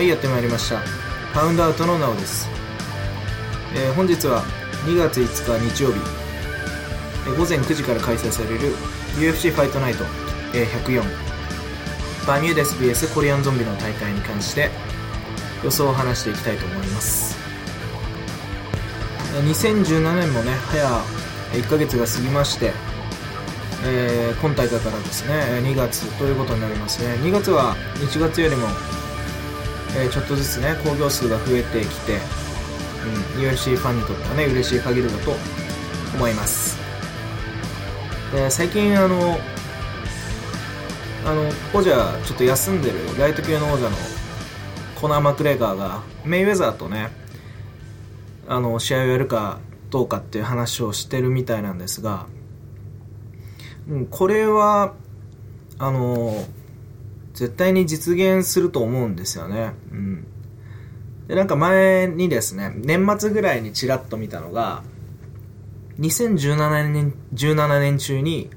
はいやってまいりました。パウンドアウトのなおです、えー本日は2月5日日曜日、えー午前9時から開催される UFC ファイトナイト、えー104バミューデス VS コリアンゾンビの大会に関して予想を話していきたいと思います。2017年もね早1ヶ月が過ぎましてえー今大会からですね2月ということになりますね。2月は1月よりもえーちょっとずつね興行数が増えてきて、うん、UFC ファンにとってはね嬉しい限りだと思います。で最近あのあの王者ちょっと休んでるライト級の王者のコナー・マクレガーがメイウェザーとねあの試合をやるかどうかっていう話をしてるみたいなんですが、うん、これはあの絶対に実現すると思うんですよね。うん。で、なんか前にですね、年末ぐらいにちらっと見たのが、2017年、17年中に、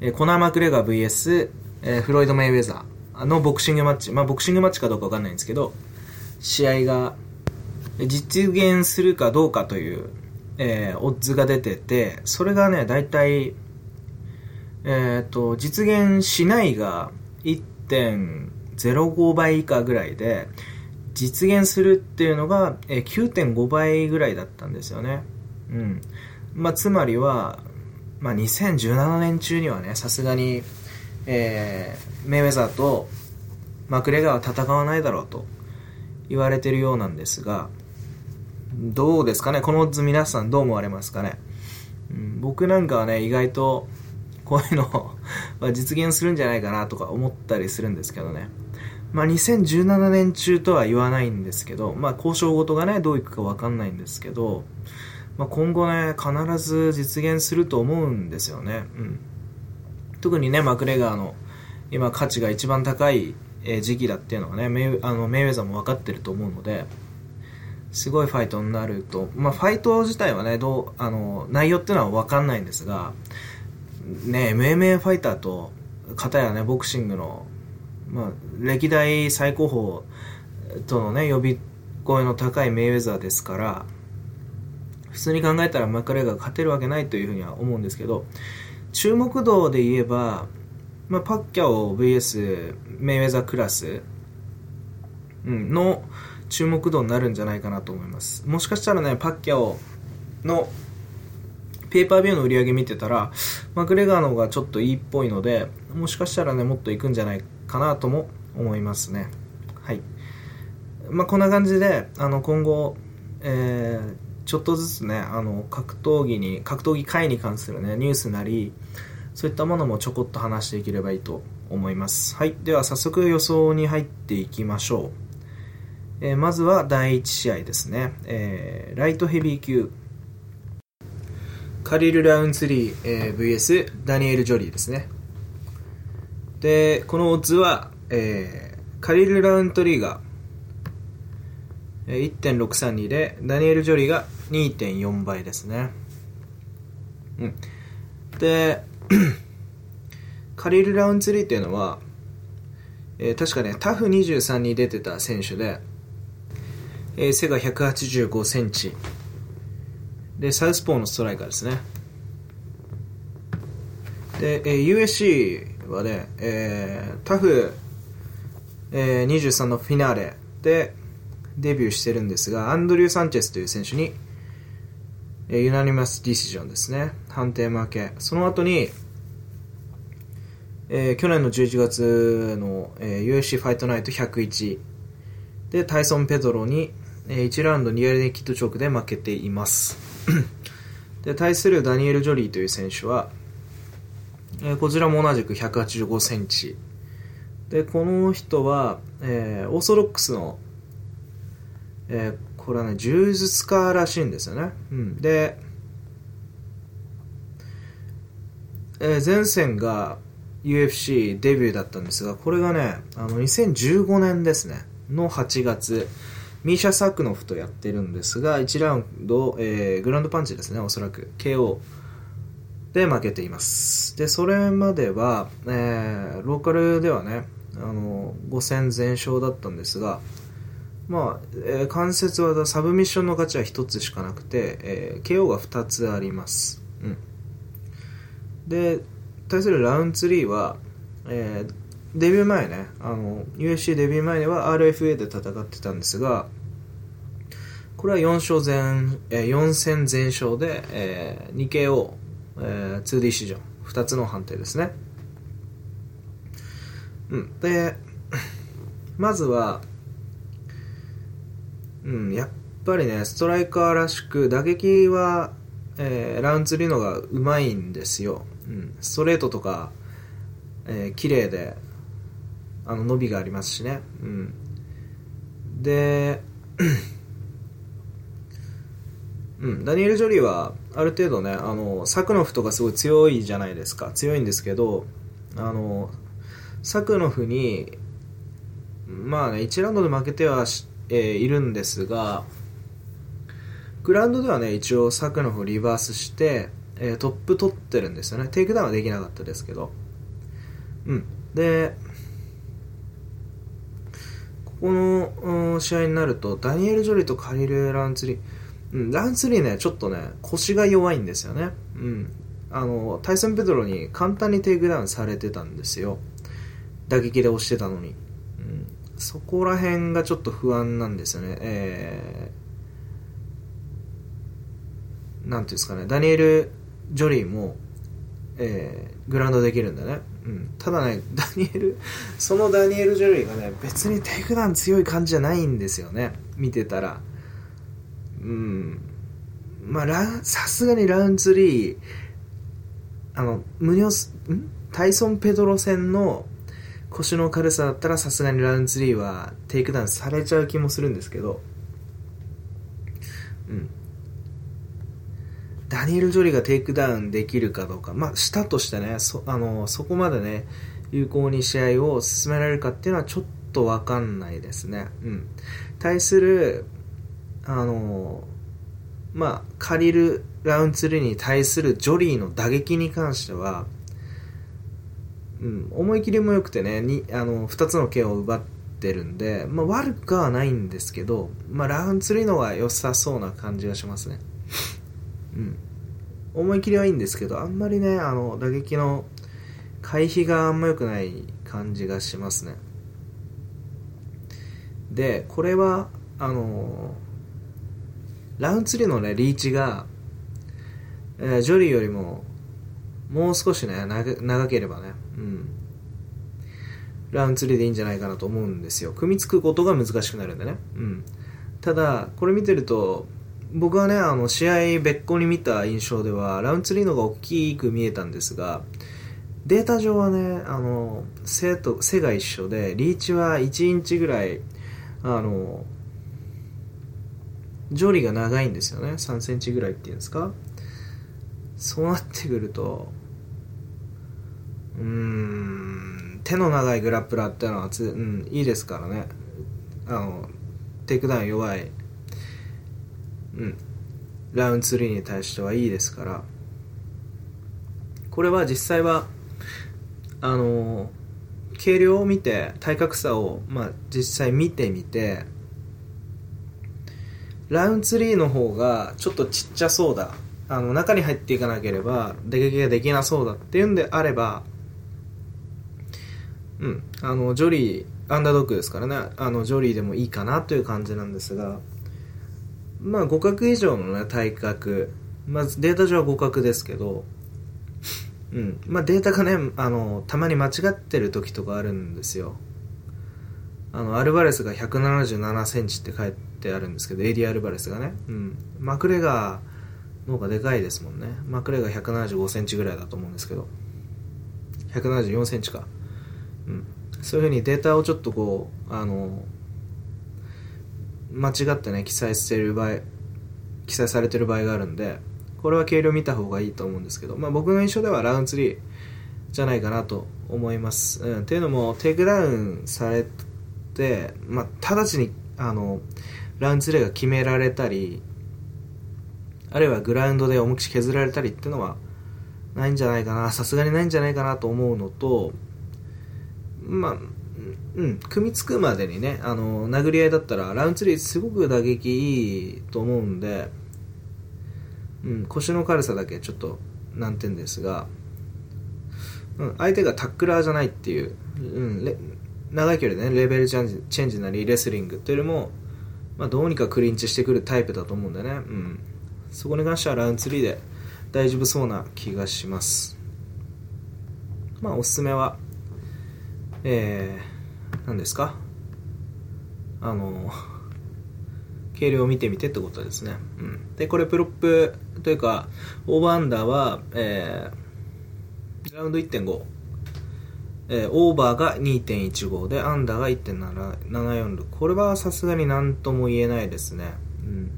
えーコナー・マクレガー VS、えフロイド・メイウェザーのボクシングマッチ、まあボクシングマッチかどうかわかんないんですけど、試合が実現するかどうかという、えーオッズが出てて、それがね、だいたい、えっ、と、実現しないが1.05倍以下ぐらいで、実現するっていうのが、9.5倍ぐらいだったんですよね。うん。まあ、つまりは、まあ、2017年中にはね、さすがに、えーメイウェザーとマクレガーは戦わないだろうと言われてるようなんですが、どうですかね？このオッズ皆さんどう思われますかね、うん僕なんかはね、意外と、こういうの ま実現するんじゃないかなとか思ったりするんですけどね。まあ2017年中とは言わないんですけど、まあ交渉事がね、どういくかわかんないんですけど、まあ今後ね、必ず実現すると思うんですよね。うん。特にね、マクレガーの今価値が一番高い時期だっていうのはね、メイあのメイウェザーも分かってると思うので、すごいファイトになると、まあ、ファイト自体はね、どう、あの、内容っていうのは分かんないんですが、ね、MMA ファイターと、片やね、ボクシングの、まあ、歴代最高峰とのね、呼び声の高いメイウェザーですから、普通に考えたらマクレガーが勝てるわけないというふうには思うんですけど、注目度で言えば、まあ、パッキャオ VS メイウェザークラス、うん、の注目度になるんじゃないかなと思います。もしかしたらね、パッキャオのペーパービューの売り上げ見てたら、マクレガーの方がちょっといいっぽいので、もしかしたらね、もっといくんじゃないかなとも思いますね。はい。まあ、こんな感じで、あの、今後、えー、ちょっとずつね、あの、格闘技に、格闘技界に関するね、ニュースなり、そういったものもちょこっと話していければいいと思います。はい。では、早速予想に入っていきましょう。えーまずは第1試合ですね、えーライトヘビー級カリル・ラウンツリー、えー VS ダニエル・ジョリーですね。でこのオッズは、えーカリル・ラウントリーが1.632でダニエル・ジョリーが2.4倍ですね。うん。で カリル・ラウンツリーっていうのは、えー確かねタフ23に出てた選手でえー背が185センチ。でサウスポーのストライカーですね。で、えー USC はね、えータフ、えー23のフィナーレでデビューしてるんですがアンドリュー・サンチェスという選手に、えーユナニマスディシジョンですね。判定負け。その後にえー去年の11月の、えー UFC ファイトナイト101で、タイソン・ペドロに、えー1ラウンドニアルネキッドチョークで負けています。で、対するダニエル・ジョリーという選手は、えーこちらも同じく185センチ。で、この人は、えーオーソドックスの、えーこれはね、柔術家らしいんですよね。うん。で、えー前戦が UFC デビューだったんですが、これがね、あの、2015年ですね、の8月、ミーシャ・サクノフとやってるんですが、1ラウンド、えーグランドパンチですね、おそらく。KO で負けています。で、それまでは、えーローカルではね、あの、5戦全勝だったんですが、まあ、えー関節技サブミッションの価値は1つしかなくて、えー KO が2つあります、うん、で対するラウンド3は、えーデビュー前ねあの UFC デビュー前には RFA で戦ってたんですがこれは4勝全、えー4戦全勝で、えー 2KO、えー 2D 史上2つの判定ですねうんで まずはうん、やっぱりね、ストライカーらしく、打撃は、えーラウンド3のがうまいんですよ。うん、ストレートとか、えー綺麗で、あの、伸びがありますしね。うん。で、うん、ダニエル・ジョリーは、ある程度ね、あの、サクノフとかすごい強いじゃないですか。強いんですけど、あの、サクノフに、まあね、1ラウンドで負けては、えーいるんですが、グラウンドではね、一応サクノフをリバースして、えートップ取ってるんですよね。テイクダウンはできなかったですけど。うん。で、この試合になると、ダニエル・ジョリーとカリル・ラウントリー、うん、ラウントリーね、ちょっとね、腰が弱いんですよね。うん。あの、タイソン・ペドロに簡単にテイクダウンされてたんですよ。打撃で押してたのに。うん。そこら辺がちょっと不安なんですよね。えー、なんていうんですかね、ダニエル・ジョリーも、えー、グラウンドできるんだね。うん。ただね、ダニエル、そのダニエル・ジョリーがね、別にテイクダウン強い感じじゃないんですよね。見てたら。うん。まあ、さすがにラウントリー、あの、ムニョス、ん？タイソン・ペドロ戦の腰の軽さだったらさすがにラウントリーはテイクダウンされちゃう気もするんですけど、うん。ダニエル・ジョリーがテイクダウンできるかどうか、まあ、したとしてね、そあのそこまでね、有効に試合を進められるかっていうのはちょっとわかんないですね。うん。対する、あのまあ、借りるラウンド3に対するジョリーの打撃に関しては、うん、思い切りも良くてね、にあの2つの剣を奪ってるんで、まあ、悪くはないんですけど、まあ、ラウンド3の方が良さそうな感じがしますね。うん。思い切りはいいんですけど、あんまりね、あの、打撃の回避があんま良くない感じがしますね。で、これは、あの、ラウンド3のね、リーチが、えージョリーよりも、もう少しね、長ければね、うん。ラウンド3でいいんじゃないかなと思うんですよ。組みつくことが難しくなるんでね。うん。ただ、これ見てると、僕はね、あの、試合別個に見た印象では、ラウンド3の方が大きく見えたんですが、データ上はね、あの、背と、背が一緒で、リーチは1インチぐらい、あの、ジョリーが長いんですよね。3センチぐらいっていうんですか。そうなってくると、うーん、手の長いグラップラーってのはつ、うん、いいですからね。あの、テイクダウン弱い、うん、ラウントリーに対してはいいですから、これは実際は、あの、軽量を見て、体格差を、まあ、実際見てみて、ラウンド3の方がちょっとちっちゃそうだ。あの、中に入っていかなければ、打撃ができなそうだっていうんであれば、うん、あの、ジョリー、アンダードッグですからね、あの、ジョリーでもいいかなという感じなんですが、まあ、互角以上のね、体格、まずデータ上は互角ですけど、うん、まあ、データがね、あの、たまに間違ってる時とかあるんですよ。あの、アルバレスが177センチって書いてあるんですけど、エディ・アルバレスがね。うん。マクレガーの方がでかいですもんね。マクレガー175センチぐらいだと思うんですけど。174センチか。うん。そういう風にデータをちょっとこう、あの、間違ってね、記載してる場合、記載されてる場合があるんで、これは計量見た方がいいと思うんですけど、まあ僕の印象ではラウントリーじゃないかなと思います。うん。っていうのも、テイクダウンされて、まあ、直ちに、あの、ラウントリーが決められたり、あるいはグラウンドで重くし削られたりっていうのは、ないんじゃないかな、さすがにないんじゃないかなと思うのと、まあ、うん、組みつくまでにね、あの、殴り合いだったら、ラウンド3すごく打撃いいと思うんで、うん、腰の軽さだけちょっと難点ですが、うん、相手がタックラーじゃないっていう、うん、長い距離でね、レベルチェンジチェンジなり、レスリングっていうよりも、まあ、どうにかクリンチしてくるタイプだと思うんでね、うん、そこに関してはラウンド3で大丈夫そうな気がします。まあ、おすすめは、えー、何ですか？あの、計量を見てみてってことですね。うん。で、これプロップというか、オーバーアンダーは、えー、ラウンド1.5。えー、オーバーが2.15で、アンダーが1.746。これはさすがに何とも言えないですね。うん。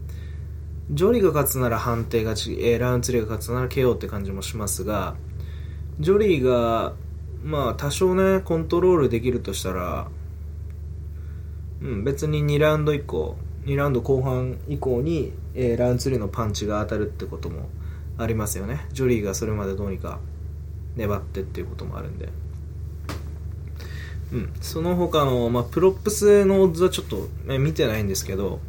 ジョリーが勝つなら判定勝ち、えー、ラウントリーが勝つなら KO って感じもしますが、ジョリーが、まあ、多少ね、コントロールできるとしたら、うん、別に2ラウンド以降、2ラウンド後半以降に、えー、ラウントリーのパンチが当たるってこともありますよね。ジョリーがそれまでどうにか粘ってっていうこともあるんで。うん、その他の、まあ、プロップスのオッズはちょっと、え見てないんですけど、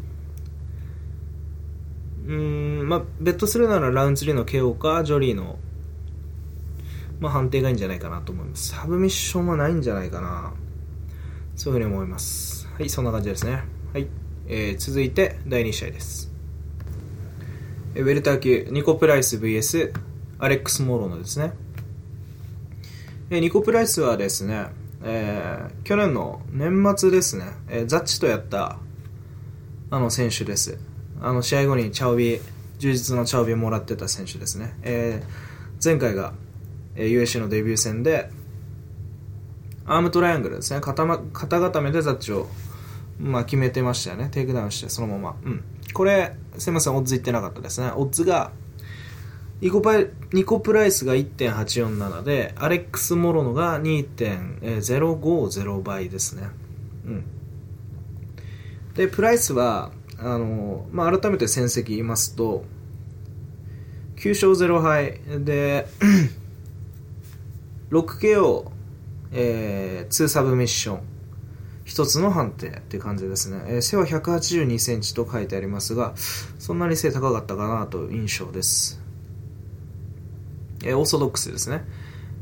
うん、まあ、ベットするならラウンド3の KO か、ジョリーのまあ、判定がいいんじゃないかなと思います。サブミッションはないんじゃないかな。そういうふうに思います。はい、そんな感じですね。はい。えー、続いて、第2試合です。ウェルター級、ニコプライス VS アレックス・モロノですね。えー、ニコプライスはですね、えー、去年の年末ですね、えー、ザッチとやったあの選手です。あの試合後にチャオビ、充実のチャオビもらってた選手ですね。えー、前回がえ UFC のデビュー戦で、アームトライアングルですね。肩,、ま、肩固めでサッチを、まあ、決めてましたよね。テイクダウンして、そのまま。うん。これ、すいません、オッズ言ってなかったですね。オッズが、ニコパイニコプライスが1.847で、アレックス・モロノが2.050倍ですね。うん。で、プライスは、あの、まあ、改めて戦績言いますと、9勝0敗で 6KO、えー、2サブミッション、1つの判定っていう感じですね。えー、背は182センチと書いてありますが、そんなに背高かったかなという印象です。えー、オーソドックスですね。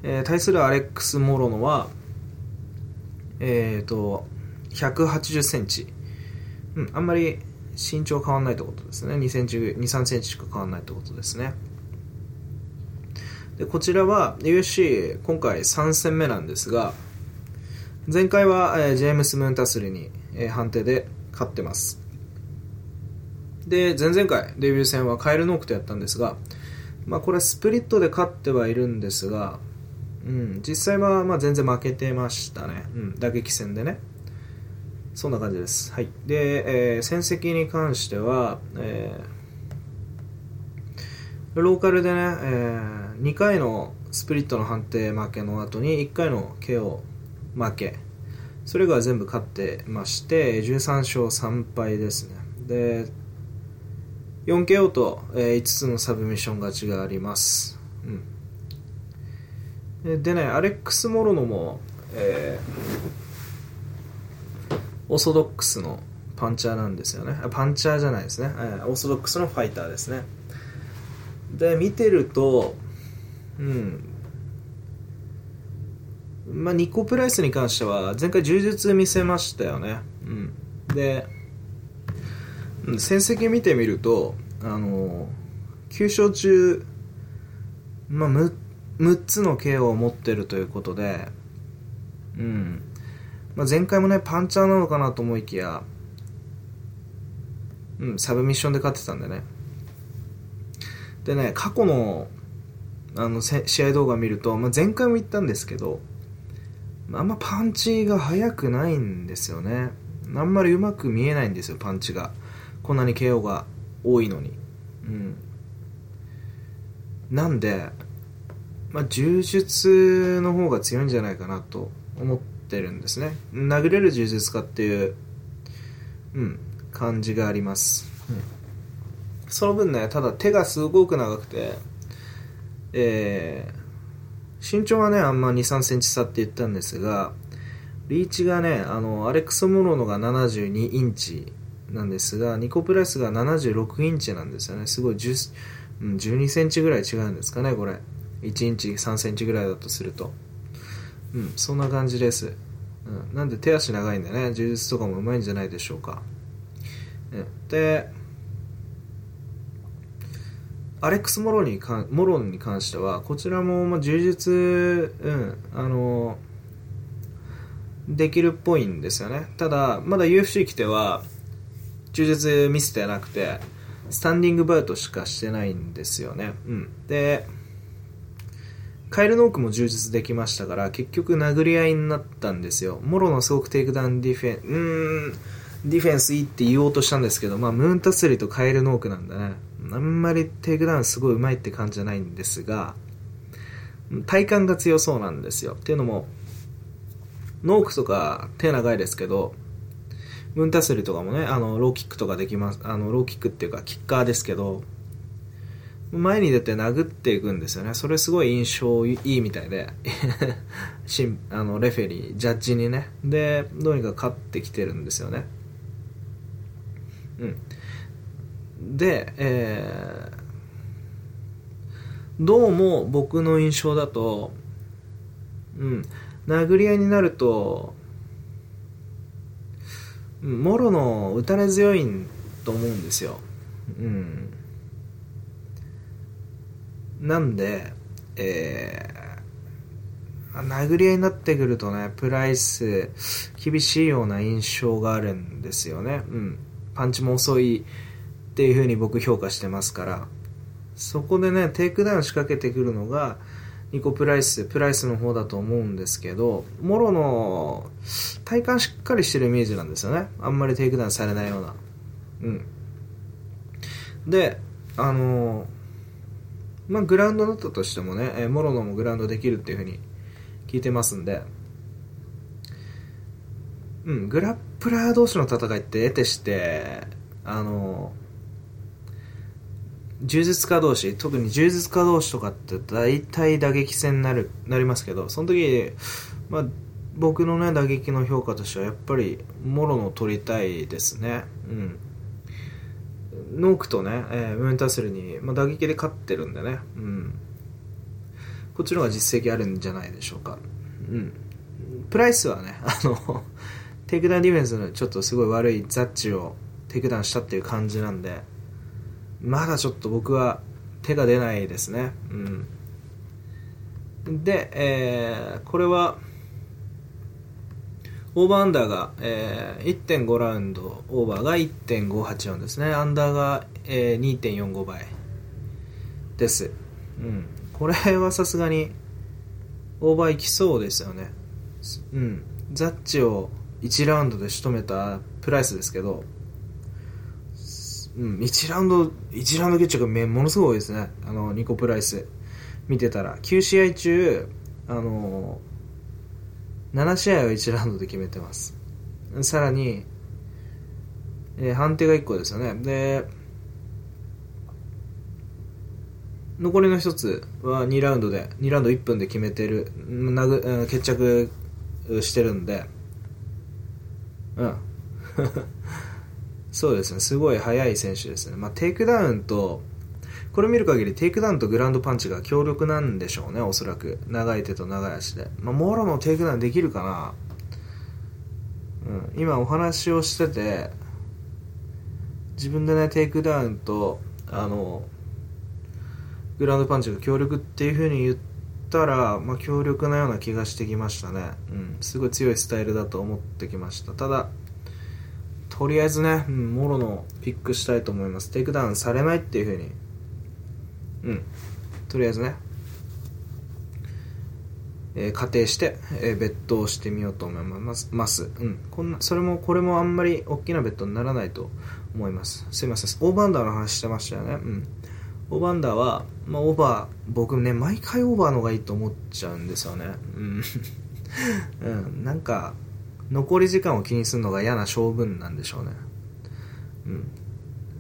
えー、対するアレックス・モロノは、えっ、ー、と、180センチ。うん、あんまり身長変わんないってことですね。2センチ、2、3センチしか変わんないってことですね。でこちらは USC 今回3戦目なんですが前回は、えー、ジェームス・ムンタスリに、えー、判定で勝ってますで前々回デビュー戦はカエル・ノークとやったんですが、まあ、これスプリットで勝ってはいるんですが、うん、実際はまあ全然負けてましたね、うん、打撃戦でねそんな感じです。はい。で、えー、戦績に関しては、えー、ローカルでね、えー、2回のスプリットの判定負けの後に1回の KO 負け。それが全部勝ってまして13勝3敗ですね。で 4KO と、え5つのサブミッション勝ちがあります、うん、でねアレックス・モロノも、えー、オーソドックスのパンチャーなんですよね。パンチャーじゃないですね、えー、オーソドックスのファイターですね。で見てるとうん。まあ、ニコプライスに関しては前回柔術見せましたよね、うん、で戦績見てみるとあの9勝中、まあ、6, 6つの KO を持ってるということで、うん。まあ、前回もねパンチャーなのかなと思いきや、うん、サブミッションで勝ってたんでね。でね過去のあの試合動画見ると、まあ、前回も言ったんですけどあんまパンチが速くないんですよね。あんまりうまく見えないんですよパンチが。こんなに KO が多いのに。うん。なんでまあ柔術の方が強いんじゃないかなと思ってるんですね。殴れる柔術家っていううん感じがあります、うん、その分ねただ手がすごく長くてえー、身長はね、あんま2、3センチ差って言ったんですが、リーチがねあのアレックス・モロノが72インチなんですがニコプラスが76インチなんですよね。すごい10、うん、12センチぐらい違うんですかねこれ。1インチ3センチぐらいだとすると。うんそんな感じです、うん、なんで手足長いんでね柔術とかもうまいんじゃないでしょうか、でアレックス・モロにかモロンに関してはこちらもまあ柔術、うん、あのできるっぽいんですよね。ただまだ UFC 来ては柔術見せてなくてスタンディングバウトしかしてないんですよね。うん。でカイル・ノークも柔術できましたから結局殴り合いになったんですよ。モロノすごくテイクダウンディフェンうんディフェンスいいって言おうとしたんですけど、まあ、ムーンタスリとカイル・ノークなんだね。あんまりテイクダウンすごいうまいって感じじゃないんですが体幹が強そうなんですよ。っていうのもノークとか手長いですけどムンタスリとかもねあのローキックとかできますあのローキックっていうかキッカーですけど前に出て殴っていくんですよね。それすごい印象いいみたいで あのレフェリージャッジにね。でどうにか勝ってきてるんですよね。うん。でえー、どうも僕の印象だとうん殴り合いになるともろの打たれ強いと思うんですよ。うん。なんで、えー、殴り合いになってくるとね、プライス、厳しいような印象があるんですよね。うん。パンチも遅いっていう風に僕評価してますから、そこでね、テイクダウン仕掛けてくるのが、ニコプライス、プライスの方だと思うんですけど、モロノ体幹しっかりしてるイメージなんですよね。あんまりテイクダウンされないような。うん。で、あのまあ、グラウンドだったとしてもね、えモロノもグラウンドできるっていうふうに聞いてますんで、うん、グラップラー同士の戦いって得てして、あの柔術家同士特に柔術家同士とかって大体打撃戦になるなりますけどその時、まあ、僕のね打撃の評価としてはやっぱりもろの取りたいですね。うん。ノークとね、えー、ムーンタスルに、まあ、打撃で勝ってるんでね、うん、こっちの方が実績あるんじゃないでしょうか。うん。プライスはねあの テイクダウンディフェンスのちょっとすごい悪いザッチをテイクダウンしたっていう感じなんでまだちょっと僕は手が出ないですね。うん。で、えー、これは、オーバーアンダーが、えー、1.5ラウンド、オーバーが1.584ですね。アンダーが、えー、2.45倍です。うん。これはさすがに、オーバーいきそうですよね。うん。ザッチを1ラウンドで仕留めたプライスですけど、うん、1ラウンド、1ラウンド決着がものすごいですね。あの、ニコプライス。見てたら。9試合中、あの7試合を1ラウンドで決めてます。さらに、えー、判定が1個ですよね。で、残りの1つは2ラウンドで、2ラウンド1分で決めてる、なぐ決着してるんで、うん。そうですね、すごい速い選手ですね。まあ、テイクダウンと、これ見る限りテイクダウンとグランドパンチが強力なんでしょうね、おそらく。長い手と長い足で。まあ、モロノテイクダウンできるかなうん、今お話をしてて、自分でね、テイクダウンと、あの、グランドパンチが強力っていう風に言ったら、まあ、強力なような気がしてきましたね。うん、すごい強いスタイルだと思ってきました。ただ、とりあえずね、うん、モロノピックしたいと思います。テイクダウンされないっていうふうに。うん。とりあえずね、えー、仮定して、えー、ベットをしてみようと思います。ます。うん。こんな、それも、これもあんまり大きなベットにならないと思います。すいません。オーバーンダーの話してましたよね。うん。オーバーンダーは、まあ、オーバー、僕ね、毎回オーバーの方がいいと思っちゃうんですよね。うん。うん。なんか、残り時間を気にするのが嫌な性分なんでしょうね。うん。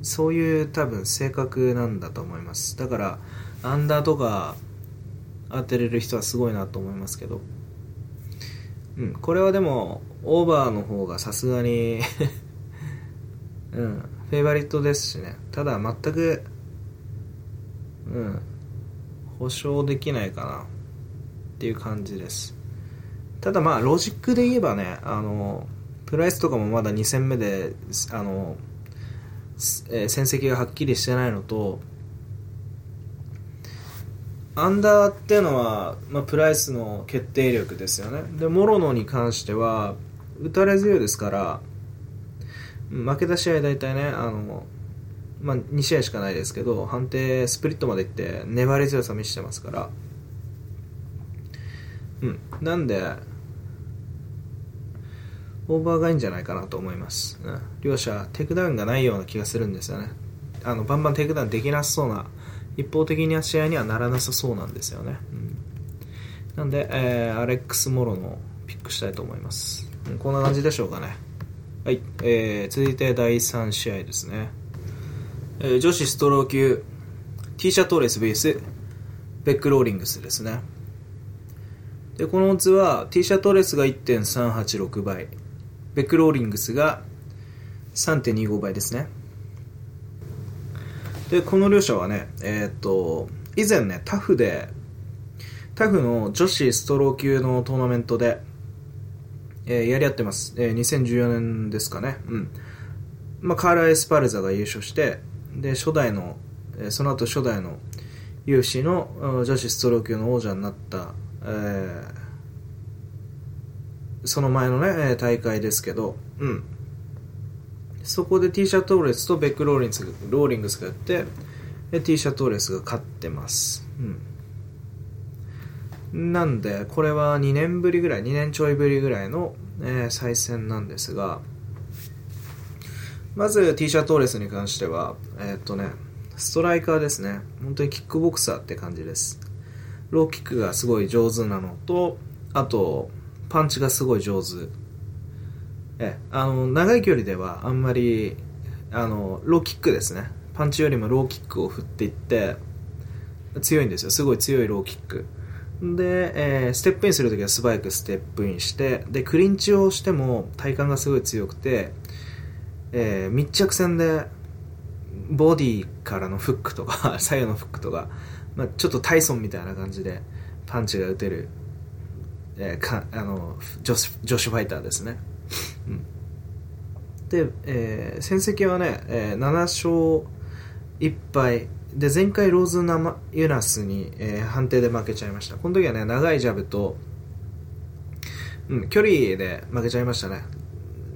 そういう多分性格なんだと思います。だからアンダーとか当てれる人はすごいなと思いますけど。うん、これはでもオーバーの方がさすがに うん。フェイバリットですしね。ただ全くうん。保証できないかなっていう感じです。ただまあロジックで言えばねあのプライスとかもまだ2戦目であの、えー戦績がはっきりしてないのとアンダーっていうのは、まあ、プライスの決定力ですよね。でモロノに関しては打たれ強いですから負けた試合大体ねあの、まあ、2試合しかないですけど判定スプリットまでいって粘り強さ見せてますから。うん。なんでオーバーがいいんじゃないかなと思います、うん、両者テイクダウンがないような気がするんですよね。あのバンバンテイクダウンできなさそうな一方的な試合にはならなさそうなんですよね、うん、なんで、えーアレックス・モロノピックしたいと思います、うんこんな感じでしょうかね。はい、えー続いて第3試合ですね、えー女子ストロー級 ティシャ・トーレス VS ベック・ローリングスですね。でこのオッズは T シャトーレスが1.386倍。ベクローリングスが3.25倍ですね。でこの両者はねえーっと以前ねタフでタフの女子ストロー級のトーナメントで、えーやり合ってます、えー2014年ですかね。うん。まあ、カーラ・エスパルザが優勝してで初代の、えーその後初代の UFC の女子ストロー級の王者になった、えーその前のね大会ですけど、うん、そこで T シャトーレスとベックローリングスローリングスがやってで T シャトーレスが勝ってます、うん、なんでこれは2年ぶりぐらい2年ちょいぶりぐらいの、えー再戦なんですがまず T シャトーレスに関してはえーっとねストライカーですね。本当にキックボクサーって感じです。ローキックがすごい上手なのとあとパンチがすごい上手。えあの長い距離ではあんまりあのローキックですね。パンチよりもローキックを振っていって強いんですよ。すごい強いローキック。で、えーステップインするときは素早くステップインしてでクリンチをしても体幹がすごい強くて、えー密着戦でボディからのフックとか 左右のフックとか、まあ、ちょっとタイソンみたいな感じでパンチが打てる、えーかあの女子女子ファイターですね、で、えー戦績はね、えー7勝1敗。で前回ローズナユナスに、えー判定で負けちゃいました。この時はね長いジャブと、うん、距離で負けちゃいましたね。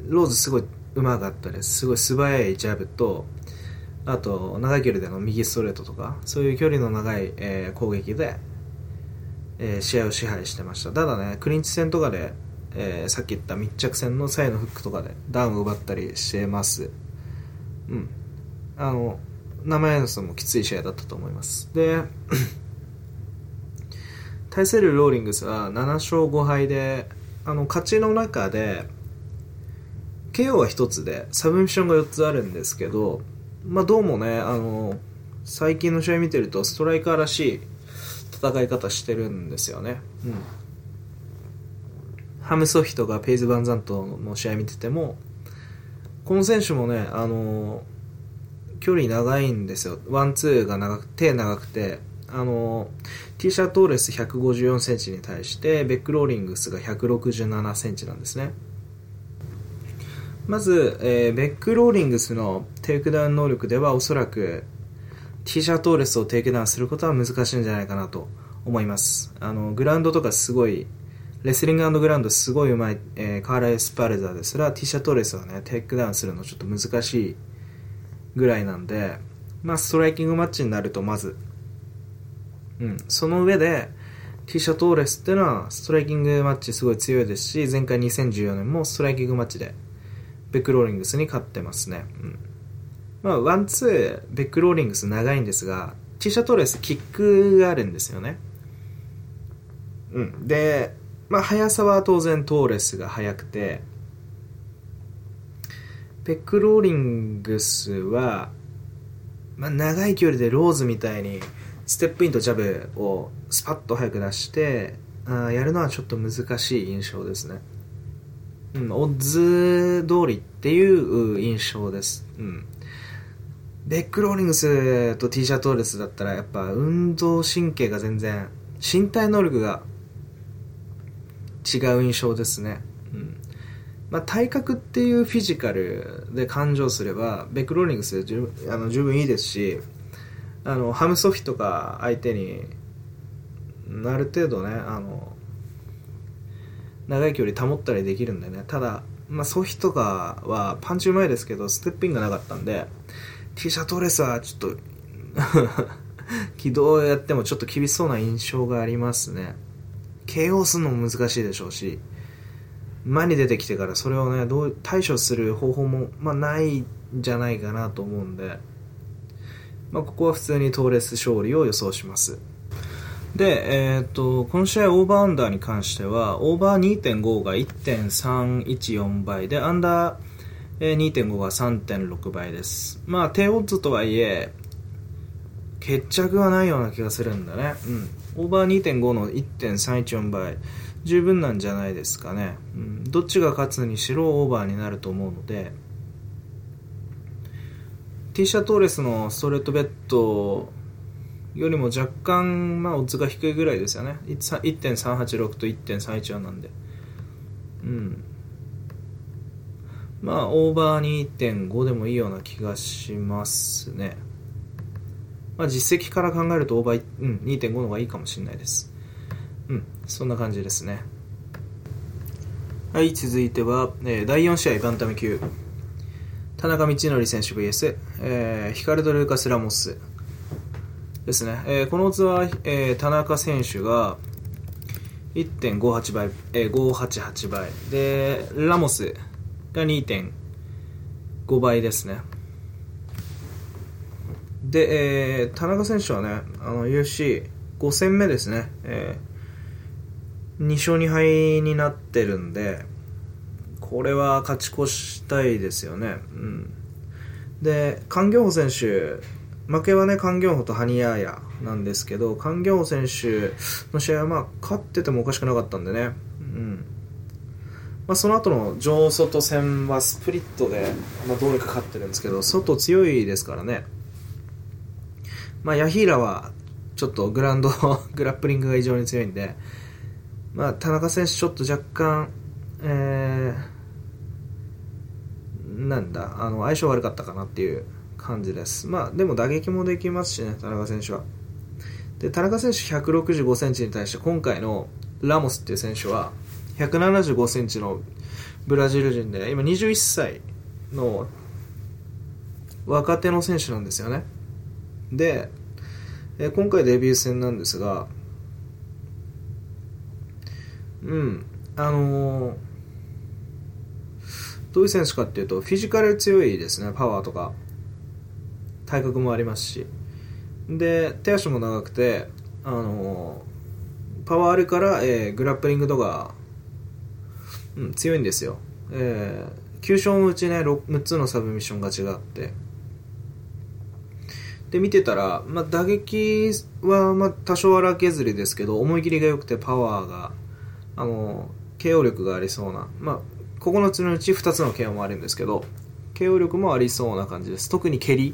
ローズすごいうまかったです。すごい素早いジャブとあと長い距離での右ストレートとかそういう距離の長い、えー攻撃で、えー試合を支配してました。ただねクリンチ戦とかで、えーさっき言った密着戦の左右のフックとかでダウンを奪ったりしてます。うん。あの生演奏もきつい試合だったと思います。で 対するローリングスは7勝5敗であの勝ちの中で KO は1つでサブミッションが4つあるんですけど、まあ、どうもねあの最近の試合見てるとストライカーらしい戦い方してるんですよね、うん、ハムソヒとかペイズ・バンザントの試合見ててもこの選手もねあの距離長いんですよ。ワンツーが長く手長くてあの ティシャ・トーレス1 5 4センチに対してベック・ローリングスが1 6 7センチなんですね。まず、えーベック・ローリングスのテイクダウン能力ではおそらく T シャトーレスをテイクダウンすることは難しいんじゃないかなと思います。あのグラウンドとかすごいレスリンググラウンドすごいうまい、えーカーラ・エスパルザですら T シャトーレスはねテイクダウンするのちょっと難しいぐらいなんでまあストライキングマッチになるとまず。うん、その上で T シャトーレスっていうのはストライキングマッチすごい強いですし前回2014年もストライキングマッチでベックローリングスに勝ってますね、うん。まあ、ワンツーベックローリングス長いんですが T シャトーレスキックがあるんですよね、うん、で、まあ、速さは当然トーレスが速くてベックローリングスは、まあ、長い距離でローズみたいにステップインとジャブをスパッと速く出してあやるのはちょっと難しい印象ですね。うん、オッズ通りっていう印象です。うん。ベックローリングスと T シャトーレスだったらやっぱ運動神経が全然身体能力が違う印象ですね、うん。まあ、体格っていうフィジカルで感情すればベックローリングスで十あの十分いいですしあのハムソフィとか相手にある程度ねあの長い距離保ったりできるんでね。ただ、まあ、ソフィとかはパンチうまいですけどステップインがなかったんで T シャトレスはちょっと 軌道やってもちょっと厳しそうな印象がありますね。KO するのも難しいでしょうし前に出てきてからそれをねどう対処する方法も、まあ、ないんじゃないかなと思うんで、まあ、ここは普通にトーレス勝利を予想します。で、えーと、この試合オーバーアンダーに関してはオーバー2.5が1.314倍でアンダー2.5が3.6倍です。まあ、低オッズとはいえ、決着はないような気がするんだね。うん。オーバー2.5の1.314倍、十分なんじゃないですかね。うん。どっちが勝つにしろオーバーになると思うので、ティーシャトーレスのストレートベッドよりも若干、まあ、オッズが低いぐらいですよね。1.386と1.314なんで。うん。まあ、オーバー2.5でもいいような気がしますね。まあ、実績から考えるとオーバー、うん、2.5の方がいいかもしれないです。うん、そんな感じですね。はい、続いては、えー、第4試合バンタム級。田中道則選手 VS、えー、ヒカルド・ルーカス・ラモスですね。えー、この図は、えー、田中選手が1.58倍、えー、588倍。で、ラモスが2.5倍ですね。で、えー、田中選手はね、あの UFC5 戦目ですね、えー、2勝2敗になってるんで、これは勝ち越したいですよね。うん、で、カン・ギョンホ選手、負けはね、カン・ギョンホとハニヤーヤなんですけど、カン・ギョンホ選手の試合はまあ勝っててもおかしくなかったんでね、うん、まあ、その後の上外戦はスプリットで、まあ、どうにか勝ってるんですけど外強いですからね、まあ、ヤヒーラはちょっとグランド グラップリングが異常に強いんで、まあ、田中選手ちょっと若干、えー、なんだあの相性悪かったかなっていう感じです。まあでも打撃もできますしね田中選手は。で田中選手1 6 5センチに対して今回のラモスっていう選手は175センチのブラジル人で今21歳の若手の選手なんですよね。でえ今回デビュー戦なんですがうんあのー、どういう選手かっていうとフィジカル強いですねパワーとか。体格もありますし。で手足も長くてあのー、パワーあるから、えー、グラップリングとかうん、強いんですよ。えー、9勝のうちね6、6つのサブミッションが違って、で、見てたら、まあ、打撃は、まあ、多少荒削りですけど、思い切りが良くてパワーが、あの、KO 力がありそうな、まあ、9つのうち2つの KO もあるんですけど、KO 力もありそうな感じです。特に蹴り。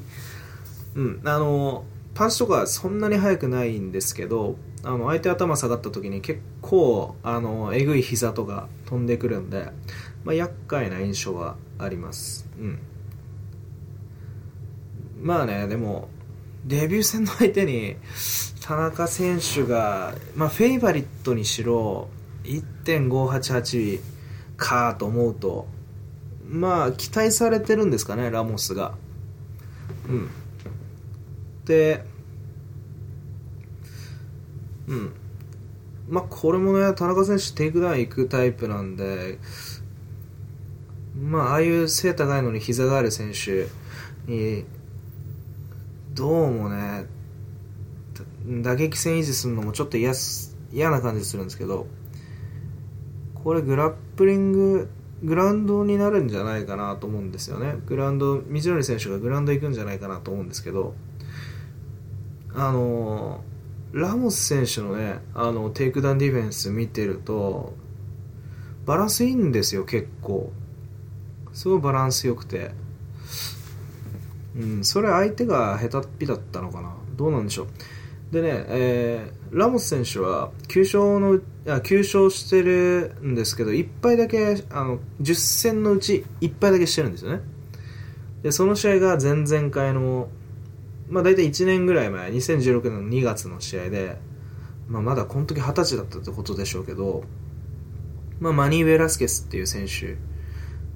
うん、あの、パンチとかそんなに速くないんですけど、あの相手頭下がった時に結構あのえぐい膝とか飛んでくるんで、まあ、厄介な印象はあります。うん。まあねでもデビュー戦の相手に田中選手が、まあ、フェイバリットにしろ1.588かと思うとまあ期待されてるんですかねラモスが。うん。うん。まあこれもね田中選手テイクダウン行くタイプなんでまあああいう背高いのに膝がある選手にどうもね打撃戦維持するのもちょっと嫌嫌な感じするんですけどこれグラップリンググラウンドになるんじゃないかなと思うんですよね。グラウンド路教選手がグラウンド行くんじゃないかなと思うんですけどあのラモス選手のねあのテイクダウンディフェンス見てるとバランスいいんですよ結構。すごいバランス良くて。うんそれ相手が下手っぴだったのかな。どうなんでしょう。でね、えー、ラモス選手は9勝のあ9勝してるんですけど1敗だけあの10戦のうち1敗だけしてるんですよね。でその試合が前々回の、まあ、大体1年ぐらい前2016年の2月の試合で、まあ、まだこの時20歳だったってことでしょうけど、まあ、マニー・ベラスケスっていう選手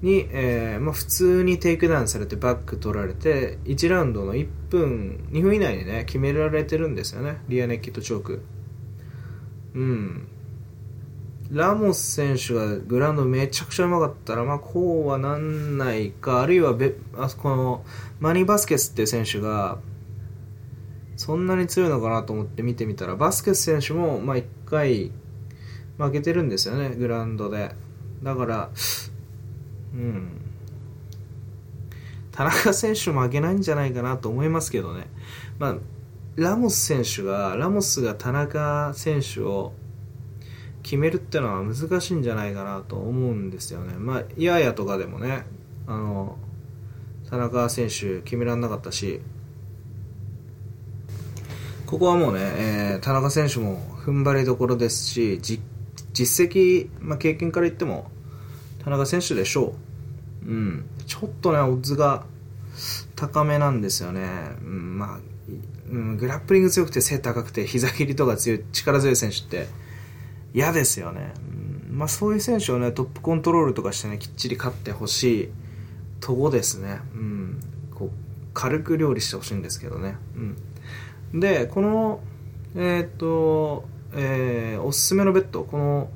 に、えーまあ、普通にテイクダウンされてバック取られて1ラウンドの1分2分以内にね決められてるんですよね。リアネイキッドチョーク。うん。ラモス選手がグラウンドめちゃくちゃうまかったら、まあ、こうはなんないかあるいはべあこのマニー・バスケスっていう選手がそんなに強いのかなと思って見てみたらバスケス選手も、まあ、1回負けてるんですよねグラウンドで。だからうん。田中選手負けないんじゃないかなと思いますけどね、まあ、ラモス選手がラモスが田中選手を決めるってのは難しいんじゃないかなと思うんですよね。まあ、いややとかでもね、あの、田中選手決められなかったし、ここはもうね、えー、田中選手も踏ん張りどころですし、実績、まあ、経験から言っても、田中選手でしょう。うん。ちょっとね、オッズが高めなんですよね。うん、まあ、うん、グラップリング強くて背高くて膝切りとか強い、力強い選手って、嫌ですよね、うんまあ、そういう選手をねトップコントロールとかしてねきっちり勝ってほしいとこですね、うん、こう軽く料理してほしいんですけどね、うん、でこのえっ、と、えー、おすすめのベッドこの、